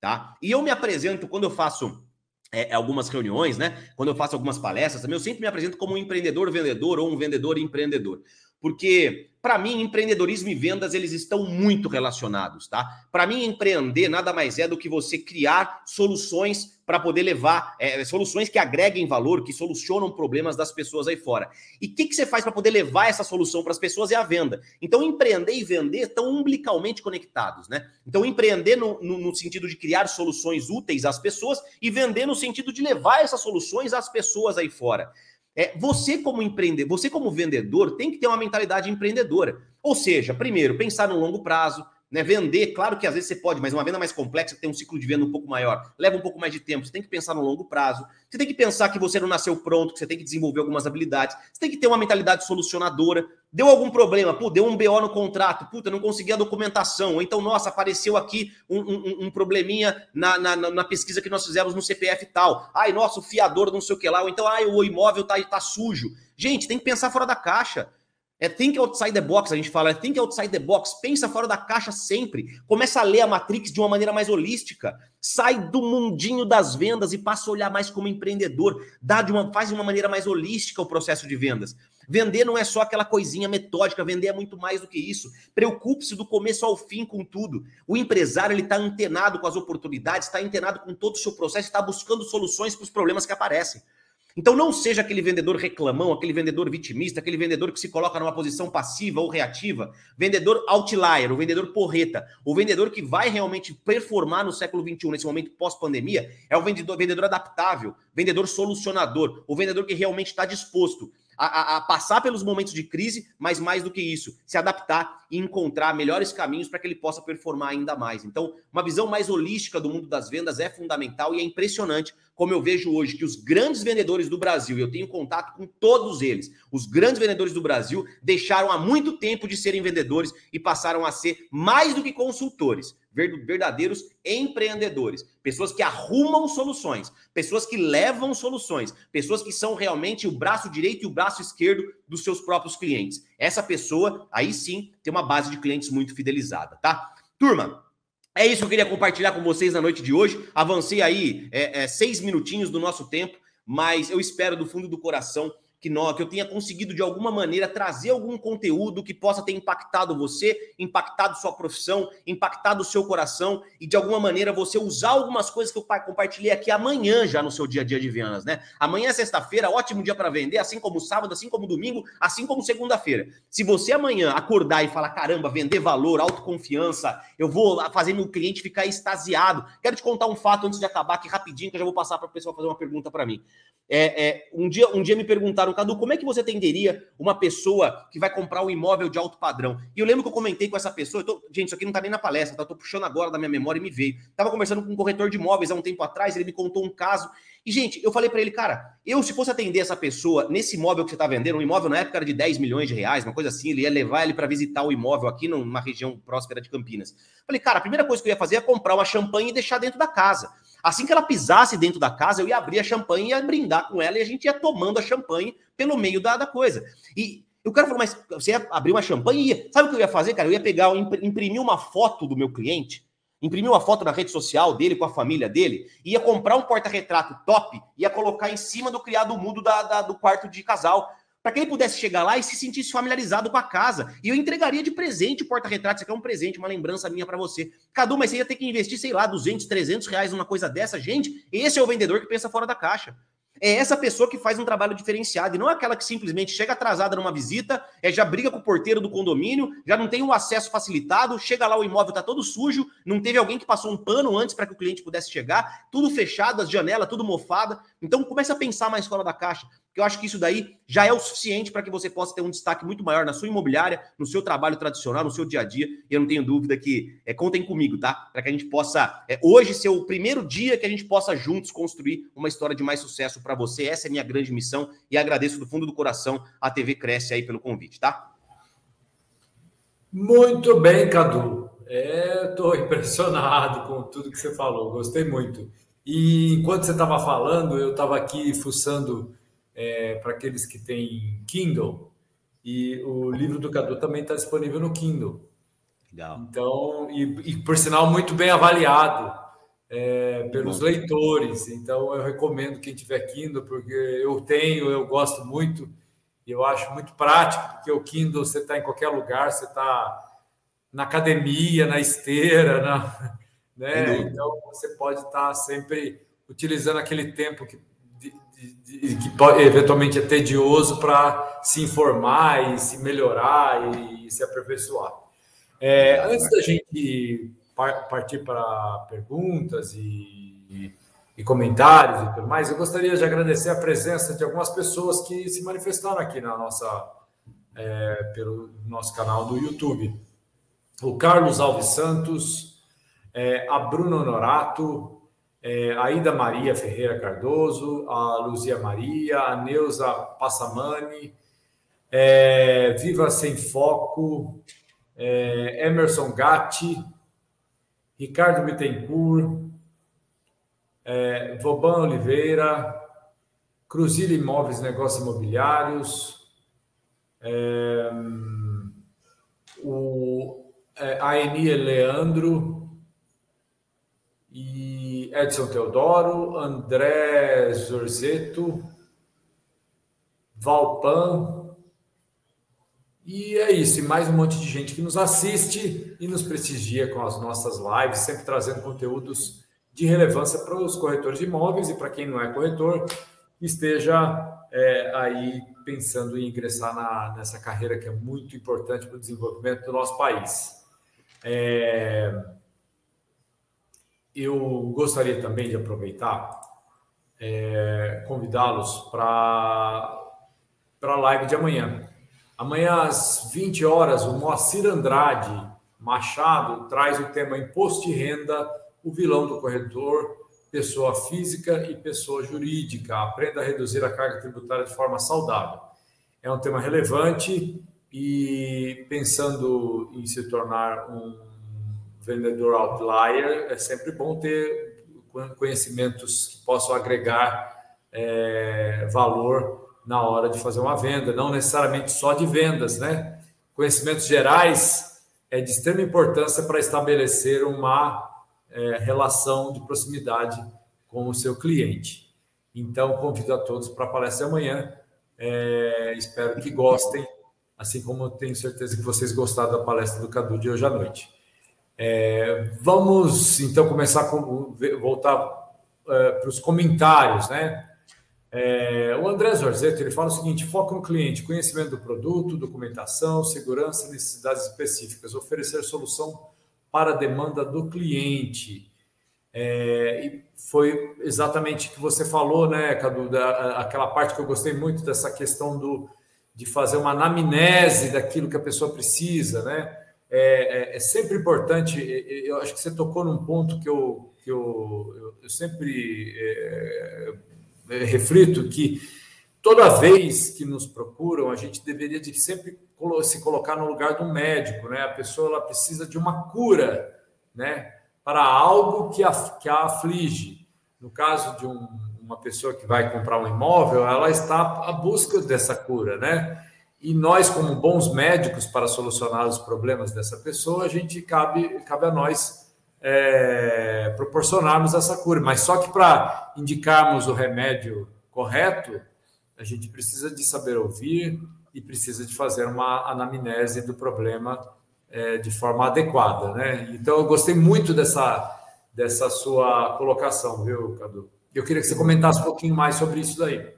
tá? E eu me apresento quando eu faço é, algumas reuniões, né? Quando eu faço algumas palestras, eu sempre me apresento como um empreendedor vendedor ou um vendedor empreendedor. Porque, para mim, empreendedorismo e vendas, eles estão muito relacionados, tá? Para mim, empreender nada mais é do que você criar soluções para poder levar, é, soluções que agreguem valor, que solucionam problemas das pessoas aí fora. E o que, que você faz para poder levar essa solução para as pessoas é a venda. Então, empreender e vender estão umbilicalmente conectados, né? Então, empreender no, no, no sentido de criar soluções úteis às pessoas e vender no sentido de levar essas soluções às pessoas aí fora. É, você como empreendedor, você como vendedor tem que ter uma mentalidade empreendedora. Ou seja, primeiro, pensar no longo prazo, né? Vender, claro que às vezes você pode, mas uma venda mais complexa tem um ciclo de venda um pouco maior, leva um pouco mais de tempo. Você tem que pensar no longo prazo. Você tem que pensar que você não nasceu pronto, que você tem que desenvolver algumas habilidades. Você tem que ter uma mentalidade solucionadora. Deu algum problema, pô, deu um BO no contrato, puta, não consegui a documentação. Ou então, nossa, apareceu aqui um, um, um probleminha na, na, na, pesquisa que nós fizemos no CPF tal. Ai, nossa, o fiador não sei o que lá. Ou então, ai, o imóvel tá, tá sujo. Gente, tem que pensar fora da caixa. É think outside the box, a gente fala, é think outside the box, pensa fora da caixa sempre. Começa a ler a Matrix de uma maneira mais holística. Sai do mundinho das vendas e passa a olhar mais como empreendedor. Dá de uma, faz de uma maneira mais holística o processo de vendas. Vender não é só aquela coisinha metódica, vender é muito mais do que isso. Preocupe-se do começo ao fim com tudo. O empresário ele está antenado com as oportunidades, está antenado com todo o seu processo, está buscando soluções para os problemas que aparecem. Então não seja aquele vendedor reclamão, aquele vendedor vitimista, aquele vendedor que se coloca numa posição passiva ou reativa, vendedor outlier, o vendedor porreta, o vendedor que vai realmente performar no século XXI, nesse momento pós-pandemia, é o vendedor, vendedor adaptável, vendedor solucionador, o vendedor que realmente está disposto a, a, a, passar pelos momentos de crise, mas mais do que isso, se adaptar e encontrar melhores caminhos para que ele possa performar ainda mais. Então, uma visão mais holística do mundo das vendas é fundamental e é impressionante como eu vejo hoje que os grandes vendedores do Brasil, eu tenho contato com todos eles, os grandes vendedores do Brasil deixaram há muito tempo de serem vendedores e passaram a ser mais do que consultores verdadeiros empreendedores, pessoas que arrumam soluções, pessoas que levam soluções, pessoas que são realmente o braço direito e o braço esquerdo dos seus próprios clientes. Essa pessoa, aí sim, tem uma base de clientes muito fidelizada, tá? Turma, é isso que eu queria compartilhar com vocês na noite de hoje. Avancei aí é, é, seis minutinhos do nosso tempo, mas eu espero do fundo do coração que, nós, que eu tenha conseguido de alguma maneira trazer algum conteúdo que possa ter impactado você, impactado sua profissão, impactado o seu coração e de alguma maneira você usar algumas coisas que eu compartilhei aqui amanhã já no seu dia a dia de vendas, né? Amanhã é sexta-feira, ótimo dia para vender, assim como sábado, assim como domingo, assim como segunda-feira. Se você amanhã acordar e falar, caramba, vender valor, autoconfiança, eu vou fazer meu cliente ficar extasiado. Quero te contar um fato antes de acabar aqui rapidinho, que eu já vou passar para o pessoal fazer uma pergunta para mim. É, é, um, dia, um dia me perguntaram, Cadu, como é que você atenderia uma pessoa que vai comprar um imóvel de alto padrão? E eu lembro que eu comentei com essa pessoa, tô, gente, isso aqui não tá nem na palestra, tá? Eu tô puxando agora da minha memória e me veio. Tava conversando com um corretor de imóveis há um tempo atrás, ele me contou um caso. E, gente, eu falei para ele, cara, eu se fosse atender essa pessoa nesse imóvel que você tá vendendo, um imóvel na época era de 10 milhões de reais, uma coisa assim, ele ia levar ele para visitar o imóvel aqui numa região próspera de Campinas. Falei, cara, a primeira coisa que eu ia fazer é comprar uma champanhe e deixar dentro da casa. Assim que ela pisasse dentro da casa, eu ia abrir a champanhe e ia brindar com ela e a gente ia tomando a champanhe pelo meio da, da coisa. E o cara falou, mas você ia abrir uma champanhe e ia. Sabe o que eu ia fazer, cara? Eu ia pegar, imprimir uma foto do meu cliente, imprimir uma foto na rede social dele com a família dele, ia comprar um porta-retrato top, ia colocar em cima do criado mudo da, da, do quarto de casal para que ele pudesse chegar lá e se sentisse familiarizado com a casa. E eu entregaria de presente o porta-retrato. Isso aqui é um presente, uma lembrança minha para você. Cadu, mas você ia ter que investir, sei lá, 200, 300 reais numa coisa dessa. Gente, esse é o vendedor que pensa fora da caixa. É essa pessoa que faz um trabalho diferenciado e não é aquela que simplesmente chega atrasada numa visita, é, já briga com o porteiro do condomínio, já não tem o acesso facilitado, chega lá o imóvel está todo sujo, não teve alguém que passou um pano antes para que o cliente pudesse chegar, tudo fechado, as janelas tudo mofada. Então comece a pensar mais fora da caixa. Porque eu acho que isso daí já é o suficiente para que você possa ter um destaque muito maior na sua imobiliária, no seu trabalho tradicional, no seu dia a dia. E eu não tenho dúvida que é, contem comigo, tá? Para que a gente possa, é, hoje, ser o primeiro dia que a gente possa juntos construir uma história de mais sucesso para você. Essa é a minha grande missão e agradeço do fundo do coração a TV Cresce aí pelo convite, tá? Muito bem, Cadu. Estou é, impressionado com tudo que você falou, gostei muito. E enquanto você estava falando, eu estava aqui fuçando é, para aqueles que têm Kindle. E o livro do Cadu também está disponível no Kindle. Legal. Então, e, e por sinal, muito bem avaliado é, pelos Bom. leitores. Então, eu recomendo quem tiver Kindle, porque eu tenho, eu gosto muito, e eu acho muito prático, porque o Kindle você está em qualquer lugar, você está na academia, na esteira, na, né? Então, você pode estar tá sempre utilizando aquele tempo que que pode, eventualmente é tedioso para se informar e se melhorar e, se aperfeiçoar. É, antes da gente partir para perguntas e, e, comentários e tudo mais, eu gostaria de agradecer a presença de algumas pessoas que se manifestaram aqui na nossa, é, pelo nosso canal do YouTube. O Carlos Alves Santos, é, a Bruno Honorato, é, Aida Maria Ferreira Cardoso, a Luzia Maria, a Neuza Passamani, é, Viva Sem Foco, é, Emerson Gatti, Ricardo Bittencourt, é, Voban Oliveira, Cruzilha Imóveis Negócios Imobiliários, é, o, é, Leandro, e Edson Teodoro, André Zorzeto, Valpan. E é isso, e mais um monte de gente que nos assiste e nos prestigia com as nossas lives, sempre trazendo conteúdos de relevância para os corretores de imóveis e para quem não é corretor, esteja é, aí pensando em ingressar na, nessa carreira que é muito importante para o desenvolvimento do nosso país. É, eu gostaria também de aproveitar, é, convidá-los para a live de amanhã. Amanhã, às 20 horas, o Moacir Andrade Machado traz o tema Imposto de Renda, o vilão do corretor, pessoa física e pessoa jurídica. Aprenda a reduzir a carga tributária de forma saudável. É um tema relevante e pensando em se tornar um vendedor outlier, é sempre bom ter conhecimentos que possam agregar é, valor na hora de fazer uma venda, não necessariamente só de vendas, né? Conhecimentos gerais é de extrema importância para estabelecer uma é, relação de proximidade com o seu cliente. Então, convido a todos para a palestra amanhã. É, espero que gostem, assim como tenho certeza que vocês gostaram da palestra do Cadu de hoje à noite. É, vamos então começar com voltar é, para os comentários, né? É, o André Zorzeto ele fala o seguinte: foca no cliente, conhecimento do produto, documentação, segurança, necessidades específicas, oferecer solução para a demanda do cliente. É, e foi exatamente o que você falou, né, Cadu? Da, aquela parte que eu gostei muito dessa questão do, de fazer uma anamnese daquilo que a pessoa precisa, né? É, é, é, sempre importante. Eu acho que você tocou num ponto que eu, que eu, eu sempre é, é, reflito que toda vez que nos procuram, a gente deveria de sempre se colocar no lugar um médico, né? A pessoa ela precisa de uma cura, né? Para algo que a, que a aflige. No caso de um, uma pessoa que vai comprar um imóvel, ela está à busca dessa cura, né? E nós, como bons médicos para solucionar os problemas dessa pessoa, a gente cabe, cabe a nós é, proporcionarmos essa cura. Mas só que para indicarmos o remédio correto, a gente precisa de saber ouvir e precisa de fazer uma anamnese do problema é, de forma adequada, né? Então eu gostei muito dessa dessa sua colocação, viu, Cadu? Eu queria que você comentasse um pouquinho mais sobre isso daí.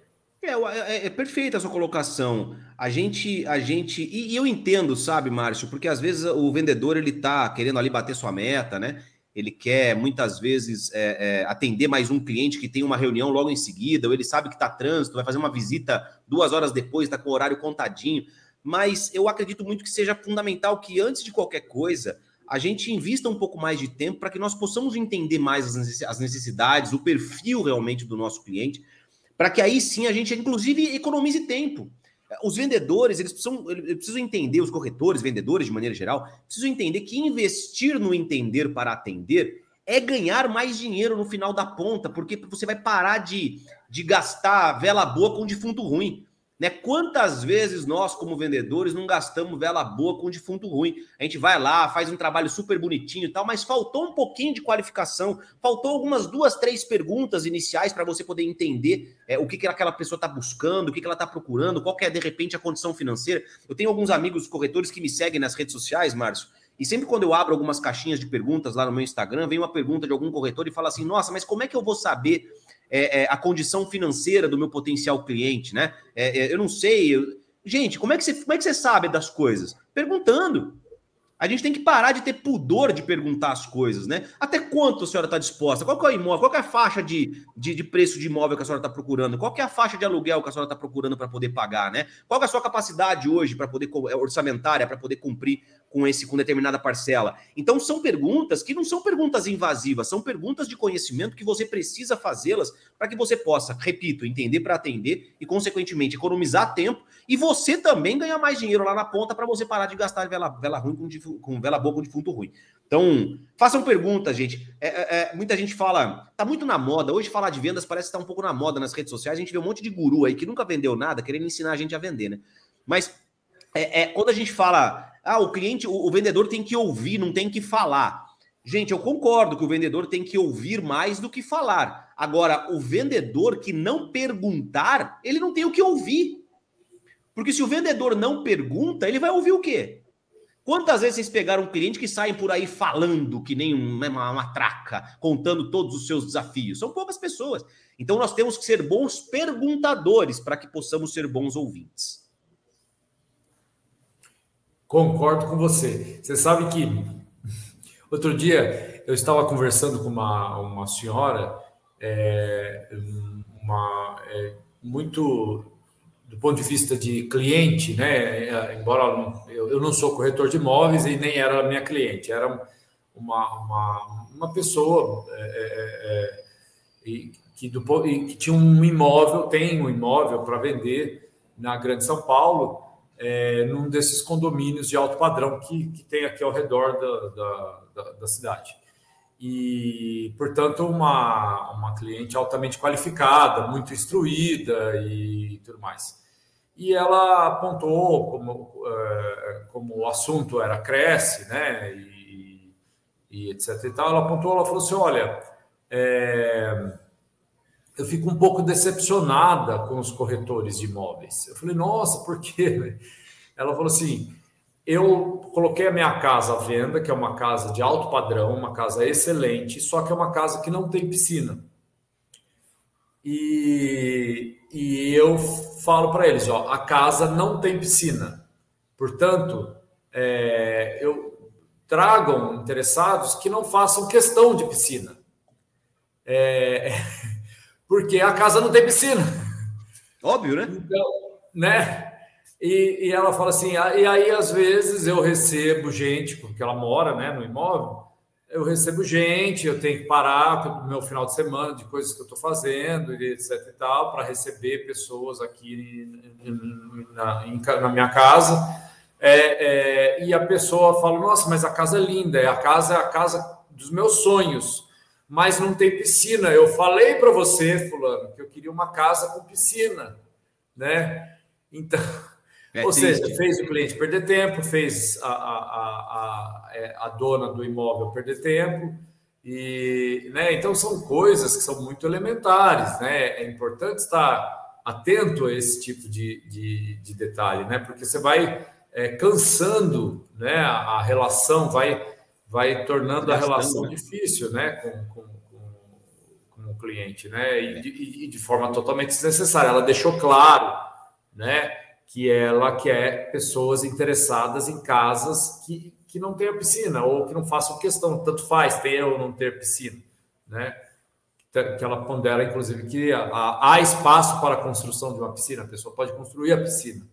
É, é, é, perfeita a sua colocação. A gente, a gente, e, e, eu entendo, sabe, Márcio, porque às vezes o vendedor ele tá querendo ali bater sua meta, né? ele quer muitas vezes é, é, atender mais um cliente que tem uma reunião logo em seguida, ou ele sabe que está trânsito, vai fazer uma visita duas horas depois, está com o horário contadinho. Mas eu acredito muito que seja fundamental que, antes de qualquer coisa, a gente invista um pouco mais de tempo para que nós possamos entender mais as necessidades, o perfil realmente do nosso cliente, para que aí sim a gente, inclusive, economize tempo. Os vendedores, eles precisam, eles precisam entender, os corretores, vendedores de maneira geral, precisam entender que investir no entender para atender é ganhar mais dinheiro no final da ponta, porque você vai parar de, de gastar vela boa com defunto ruim. Né? Quantas vezes nós, como vendedores, não gastamos vela boa com defunto ruim? A gente vai lá, faz um trabalho super bonitinho e tal, mas faltou um pouquinho de qualificação, faltou algumas duas, três perguntas iniciais para você poder entender é, o que, que aquela pessoa está buscando, o que, que ela está procurando, qual é, de repente, a condição financeira. Eu tenho alguns amigos corretores que me seguem nas redes sociais, Márcio, e sempre quando eu abro algumas caixinhas de perguntas lá no meu Instagram, vem uma pergunta de algum corretor e fala assim: nossa, mas como é que eu vou saber é, é, a condição financeira do meu potencial cliente, né? É, é, eu não sei. Eu... Gente, como é, que você, como é que você sabe das coisas? Perguntando. A gente tem que parar de ter pudor de perguntar as coisas, né? Até quanto a senhora está disposta? Qual é o imóvel? Qual é a faixa de, de, de, preço de imóvel que a senhora está procurando? Qual é a faixa de aluguel que a senhora está procurando para poder pagar, né? Qual é a sua capacidade hoje para poder orçamentária para poder cumprir com esse com determinada parcela. Então são perguntas que não são perguntas invasivas, são perguntas de conhecimento que você precisa fazê-las para que você possa, repito, entender para atender e consequentemente economizar tempo e você também ganhar mais dinheiro lá na ponta para você parar de gastar vela, vela ruim com, com vela boa com defunto ruim. Então, façam perguntas, gente. É, é, é, muita gente fala, tá muito na moda. Hoje falar de vendas parece estar tá um pouco na moda nas redes sociais. A gente vê um monte de guru aí que nunca vendeu nada, querendo ensinar a gente a vender, né? Mas é, é, quando a gente fala, ah, o cliente, o, o vendedor tem que ouvir, não tem que falar. Gente, eu concordo que o vendedor tem que ouvir mais do que falar. Agora, o vendedor que não perguntar, ele não tem o que ouvir. Porque se o vendedor não pergunta, ele vai ouvir o quê? Quantas vezes vocês pegaram um cliente que saem por aí falando que nem uma, uma traca, contando todos os seus desafios? São poucas pessoas. Então nós temos que ser bons perguntadores para que possamos ser bons ouvintes. Concordo com você. Você sabe que outro dia eu estava conversando com uma, uma senhora, é, uma, é, muito do ponto de vista de cliente, né? É, embora eu, não sou corretor de imóveis e nem era minha cliente, era uma, uma, uma pessoa é, é, é que, do, que tinha um imóvel, tem um imóvel para vender na Grande São Paulo é, num desses condomínios de alto padrão que, que tem aqui ao redor da, da, da cidade. E, portanto, uma, uma cliente altamente qualificada, muito instruída e tudo mais. E ela apontou como, é, como o assunto era cresce, né, e, e etc e tal, ela apontou, ela falou assim, olha, é, eu fico um pouco decepcionada com os corretores de imóveis. Eu falei, nossa, por quê? Ela falou assim: eu coloquei a minha casa à venda, que é uma casa de alto padrão, uma casa excelente, só que é uma casa que não tem piscina. E, e eu falo para eles: ó, a casa não tem piscina. Portanto, é, eu tragam interessados que não façam questão de piscina. É, porque a casa não tem piscina. Óbvio, né? Então, né? E, e ela fala assim, ah, e aí às vezes eu recebo gente, porque ela mora né, no imóvel, eu recebo gente, eu tenho que parar no meu final de semana de coisas que eu estou fazendo, etc e tal, para receber pessoas aqui na, na minha casa. É, é, e a pessoa fala, nossa, mas a casa é linda, a casa é a casa dos meus sonhos mas não tem piscina. Eu falei para você, fulano, que eu queria uma casa com piscina, né? Então, é ou triste. seja, fez o cliente perder tempo, fez a, a, a, a, é, a dona do imóvel perder tempo. E, né, então são coisas que são muito elementares, né? É importante estar atento a esse tipo de, de, de detalhe, né? Porque você vai é, cansando, né? A, relação vai vai tornando a relação né? difícil né, com, com, com, com, o cliente, né? E de, e de, forma totalmente desnecessária. Ela deixou claro né, que ela quer pessoas interessadas em casas que, que não tenha piscina ou que não façam questão, tanto faz ter ou não ter piscina, né? Que ela pondera, inclusive, que há espaço para a construção de uma piscina, a pessoa pode construir a piscina.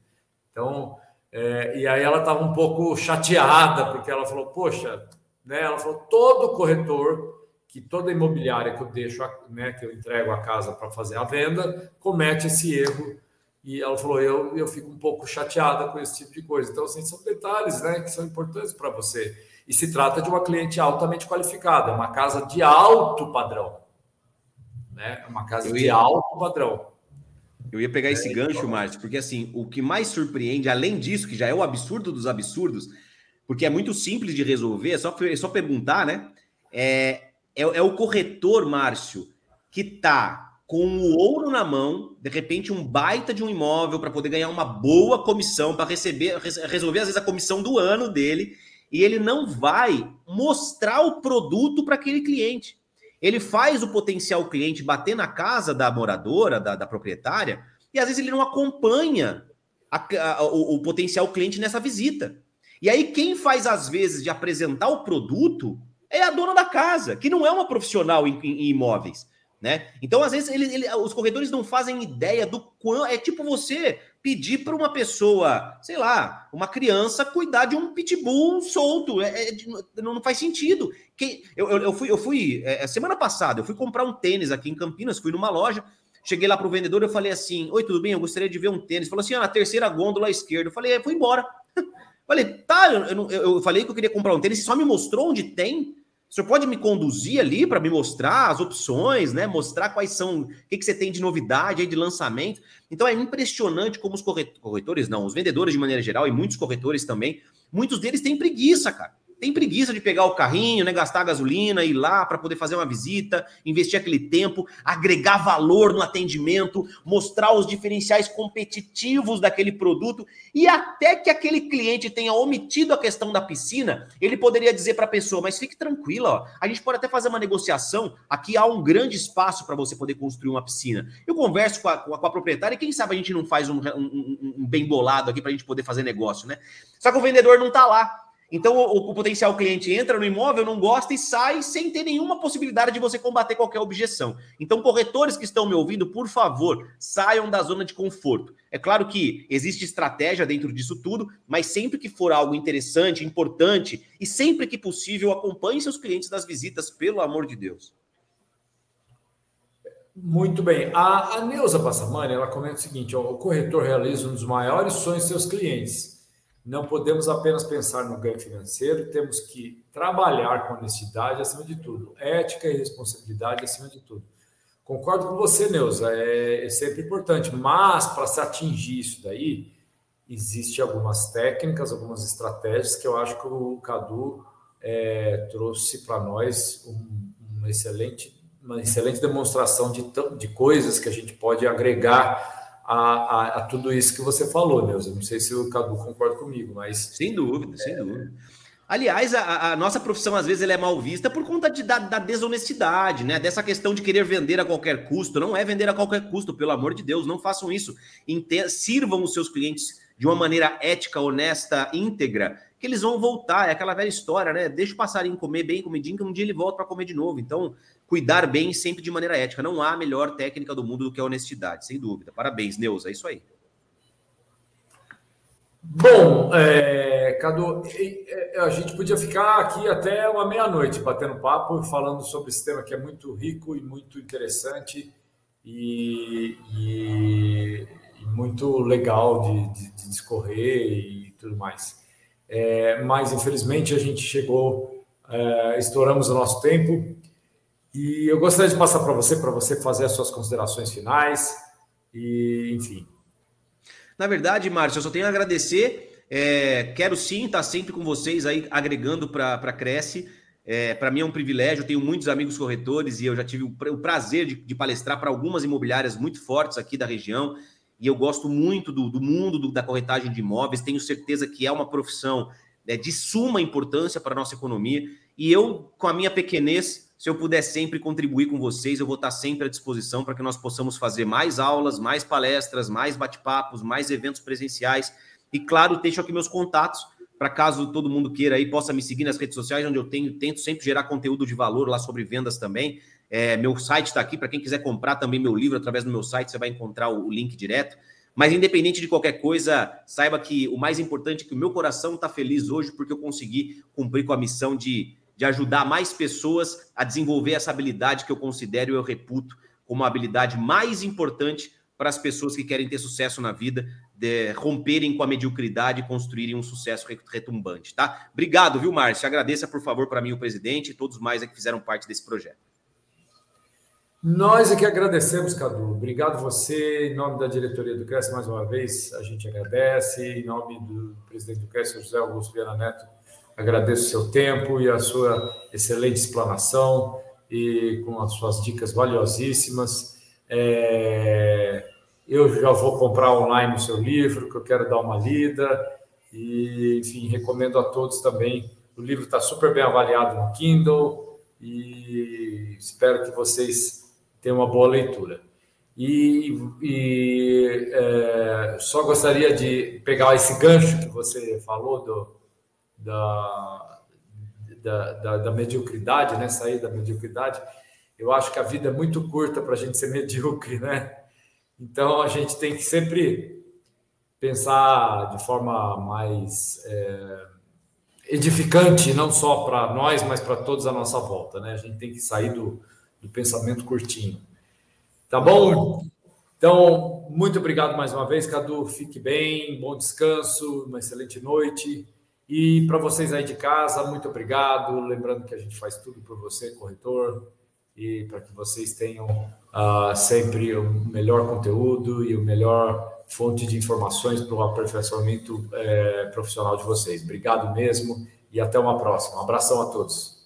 Então, é, e aí ela estava um pouco chateada, porque ela falou, poxa, né? Ela falou, todo corretor, que toda imobiliária que eu deixo, né, que eu entrego a casa para fazer a venda, comete esse erro e ela falou: eu, eu fico um pouco chateada com esse tipo de coisa. Então, assim, são detalhes né, que são importantes para você. E se trata de uma cliente altamente qualificada, uma casa de alto padrão. Né? Uma casa ia, de alto padrão. Eu ia pegar esse é, gancho, então... Márcio, porque assim, o que mais surpreende, além disso, que já é o absurdo dos absurdos, porque é muito simples de resolver, é só, é só perguntar, né? É, é, é o corretor, Márcio, que está com o ouro na mão, de repente um baita de um imóvel para poder ganhar uma boa comissão, para receber, resolver às vezes a comissão do ano dele, e ele não vai mostrar o produto para aquele cliente. Ele faz o potencial cliente bater na casa da moradora, da, da proprietária, e às vezes ele não acompanha a, a, o, o potencial cliente nessa visita. E aí, quem faz, às vezes, de apresentar o produto é a dona da casa, que não é uma profissional em, em imóveis. Né? Então, às vezes, ele, ele, os corredores não fazem ideia do quão. É tipo você pedir para uma pessoa, sei lá, uma criança, cuidar de um pitbull solto. É, é, não faz sentido. Que, eu, eu, eu fui, eu fui é, é, semana passada, eu fui comprar um tênis aqui em Campinas, fui numa loja. Cheguei lá para o vendedor, eu falei assim: Oi, tudo bem? Eu gostaria de ver um tênis. Ele falou assim: ah, na terceira gôndola à esquerda. Eu falei: é, fui embora. falei, tá, eu, eu, eu falei que eu queria comprar um tênis, só me mostrou onde tem. O senhor pode me conduzir ali para me mostrar as opções, né? Mostrar quais são, o que, que você tem de novidade aí de lançamento. Então é impressionante como os corretores, não, os vendedores de maneira geral e muitos corretores também, muitos deles têm preguiça, cara tem preguiça de pegar o carrinho, né, gastar gasolina, ir lá para poder fazer uma visita, investir aquele tempo, agregar valor no atendimento, mostrar os diferenciais competitivos daquele produto e até que aquele cliente tenha omitido a questão da piscina, ele poderia dizer para a pessoa: "Mas fique tranquila, ó, a gente pode até fazer uma negociação, aqui há um grande espaço para você poder construir uma piscina". Eu converso com a, com a, com a proprietária e quem sabe a gente não faz um, um, um bem bolado aqui para a gente poder fazer negócio, né? Só que o vendedor não está lá. Então, o, o, potencial cliente entra no imóvel, não gosta e sai sem ter nenhuma possibilidade de você combater qualquer objeção. Então, corretores que estão me ouvindo, por favor, saiam da zona de conforto. É claro que existe estratégia dentro disso tudo, mas sempre que for algo interessante, importante e sempre que possível, acompanhe seus clientes nas visitas, pelo amor de Deus. Muito bem. A, a Neuza Passamani, ela comenta o seguinte: ó, o corretor realiza um dos maiores sonhos de seus clientes não podemos apenas pensar no ganho financeiro, temos que trabalhar com honestidade acima de tudo, ética e responsabilidade acima de tudo. Concordo com você, Neuza, é, é sempre importante, mas para se atingir isso daí, existe algumas técnicas, algumas estratégias que eu acho que o Cadu é, trouxe para nós um, um excelente, uma excelente demonstração de, de coisas que a gente pode agregar a, a, a, tudo isso que você falou, Neuza. Não sei se o Cadu concorda comigo, mas. Sem dúvida, sem dúvida. Aliás, a, a, nossa profissão às vezes ela é mal vista por conta de, da, da, desonestidade, né? Dessa questão de querer vender a qualquer custo. Não é vender a qualquer custo, pelo amor de Deus, não façam isso. Inter sirvam os seus clientes de uma maneira ética, honesta, íntegra, que eles vão voltar. É aquela velha história, né? Deixa o passarinho comer bem comidinho, que um dia ele volta para comer de novo. Então, cuidar bem sempre de maneira ética. Não há melhor técnica do mundo do que a honestidade, sem dúvida. Parabéns, Neuza, é isso aí. Bom, é, Cadu, a gente podia ficar aqui até uma meia-noite batendo papo, falando sobre esse tema que é muito rico e muito interessante e, e, e muito legal de, de, de, discorrer e tudo mais. É, mas, infelizmente, a gente chegou, é, estouramos o nosso tempo. E eu gostaria de passar para você, para você fazer as suas considerações finais e, enfim. Na verdade, Márcio, eu só tenho a agradecer. É, quero sim estar sempre com vocês aí, agregando para a Cresce. É, para mim é um privilégio, eu tenho muitos amigos corretores e eu já tive o prazer de, de palestrar para algumas imobiliárias muito fortes aqui da região. E eu gosto muito do, do mundo do, da corretagem de imóveis, tenho certeza que é uma profissão né, de suma importância para a nossa economia. E eu, com a minha pequenez, se eu puder sempre contribuir com vocês, eu vou estar sempre à disposição para que nós possamos fazer mais aulas, mais palestras, mais bate-papos, mais eventos presenciais. E, claro, deixo aqui meus contatos para caso todo mundo queira aí, possa me seguir nas redes sociais, onde eu tenho, tento sempre gerar conteúdo de valor lá sobre vendas também. É, meu site está aqui, para quem quiser comprar também meu livro através do meu site, você vai encontrar o, o link direto. Mas independente de qualquer coisa, saiba que o mais importante é que o meu coração está feliz hoje porque eu consegui cumprir com a missão de, de ajudar mais pessoas a desenvolver essa habilidade que eu considero e eu reputo como a habilidade mais importante para as pessoas que querem ter sucesso na vida, de, romperem com a mediocridade e construírem um sucesso retumbante, tá? Obrigado, viu, Márcio? Agradeça, por favor, para mim, o presidente e todos mais que fizeram parte desse projeto. Nós é que agradecemos, Cadu. Obrigado você, em nome da diretoria do CRES, mais uma vez, a gente agradece. Em nome do presidente do CRES, José Augusto Viana Neto, agradeço o seu tempo e a sua excelente explanação e com as suas dicas valiosíssimas. É... Eu já vou comprar online o seu livro, que eu quero dar uma lida. E, enfim, recomendo a todos também. O livro está super bem avaliado no Kindle e espero que vocês ter uma boa leitura. E, e é, só gostaria de pegar esse gancho que você falou do, da, da, da, da, mediocridade, né? sair da mediocridade. Eu acho que a vida é muito curta para a gente ser medíocre, né? Então a gente tem que sempre pensar de forma mais é, edificante, não só para nós, mas para todos à nossa volta, né? A gente tem que sair do, do pensamento curtinho. Tá bom? Então, muito obrigado mais uma vez, Cadu. Fique bem, bom descanso, uma excelente noite. E para vocês aí de casa, muito obrigado. Lembrando que a gente faz tudo por você, corretor, e para que vocês tenham uh, sempre o melhor conteúdo e o melhor fonte de informações para o aperfeiçoamento eh, profissional de vocês. Obrigado mesmo e até uma próxima. Um abração a todos.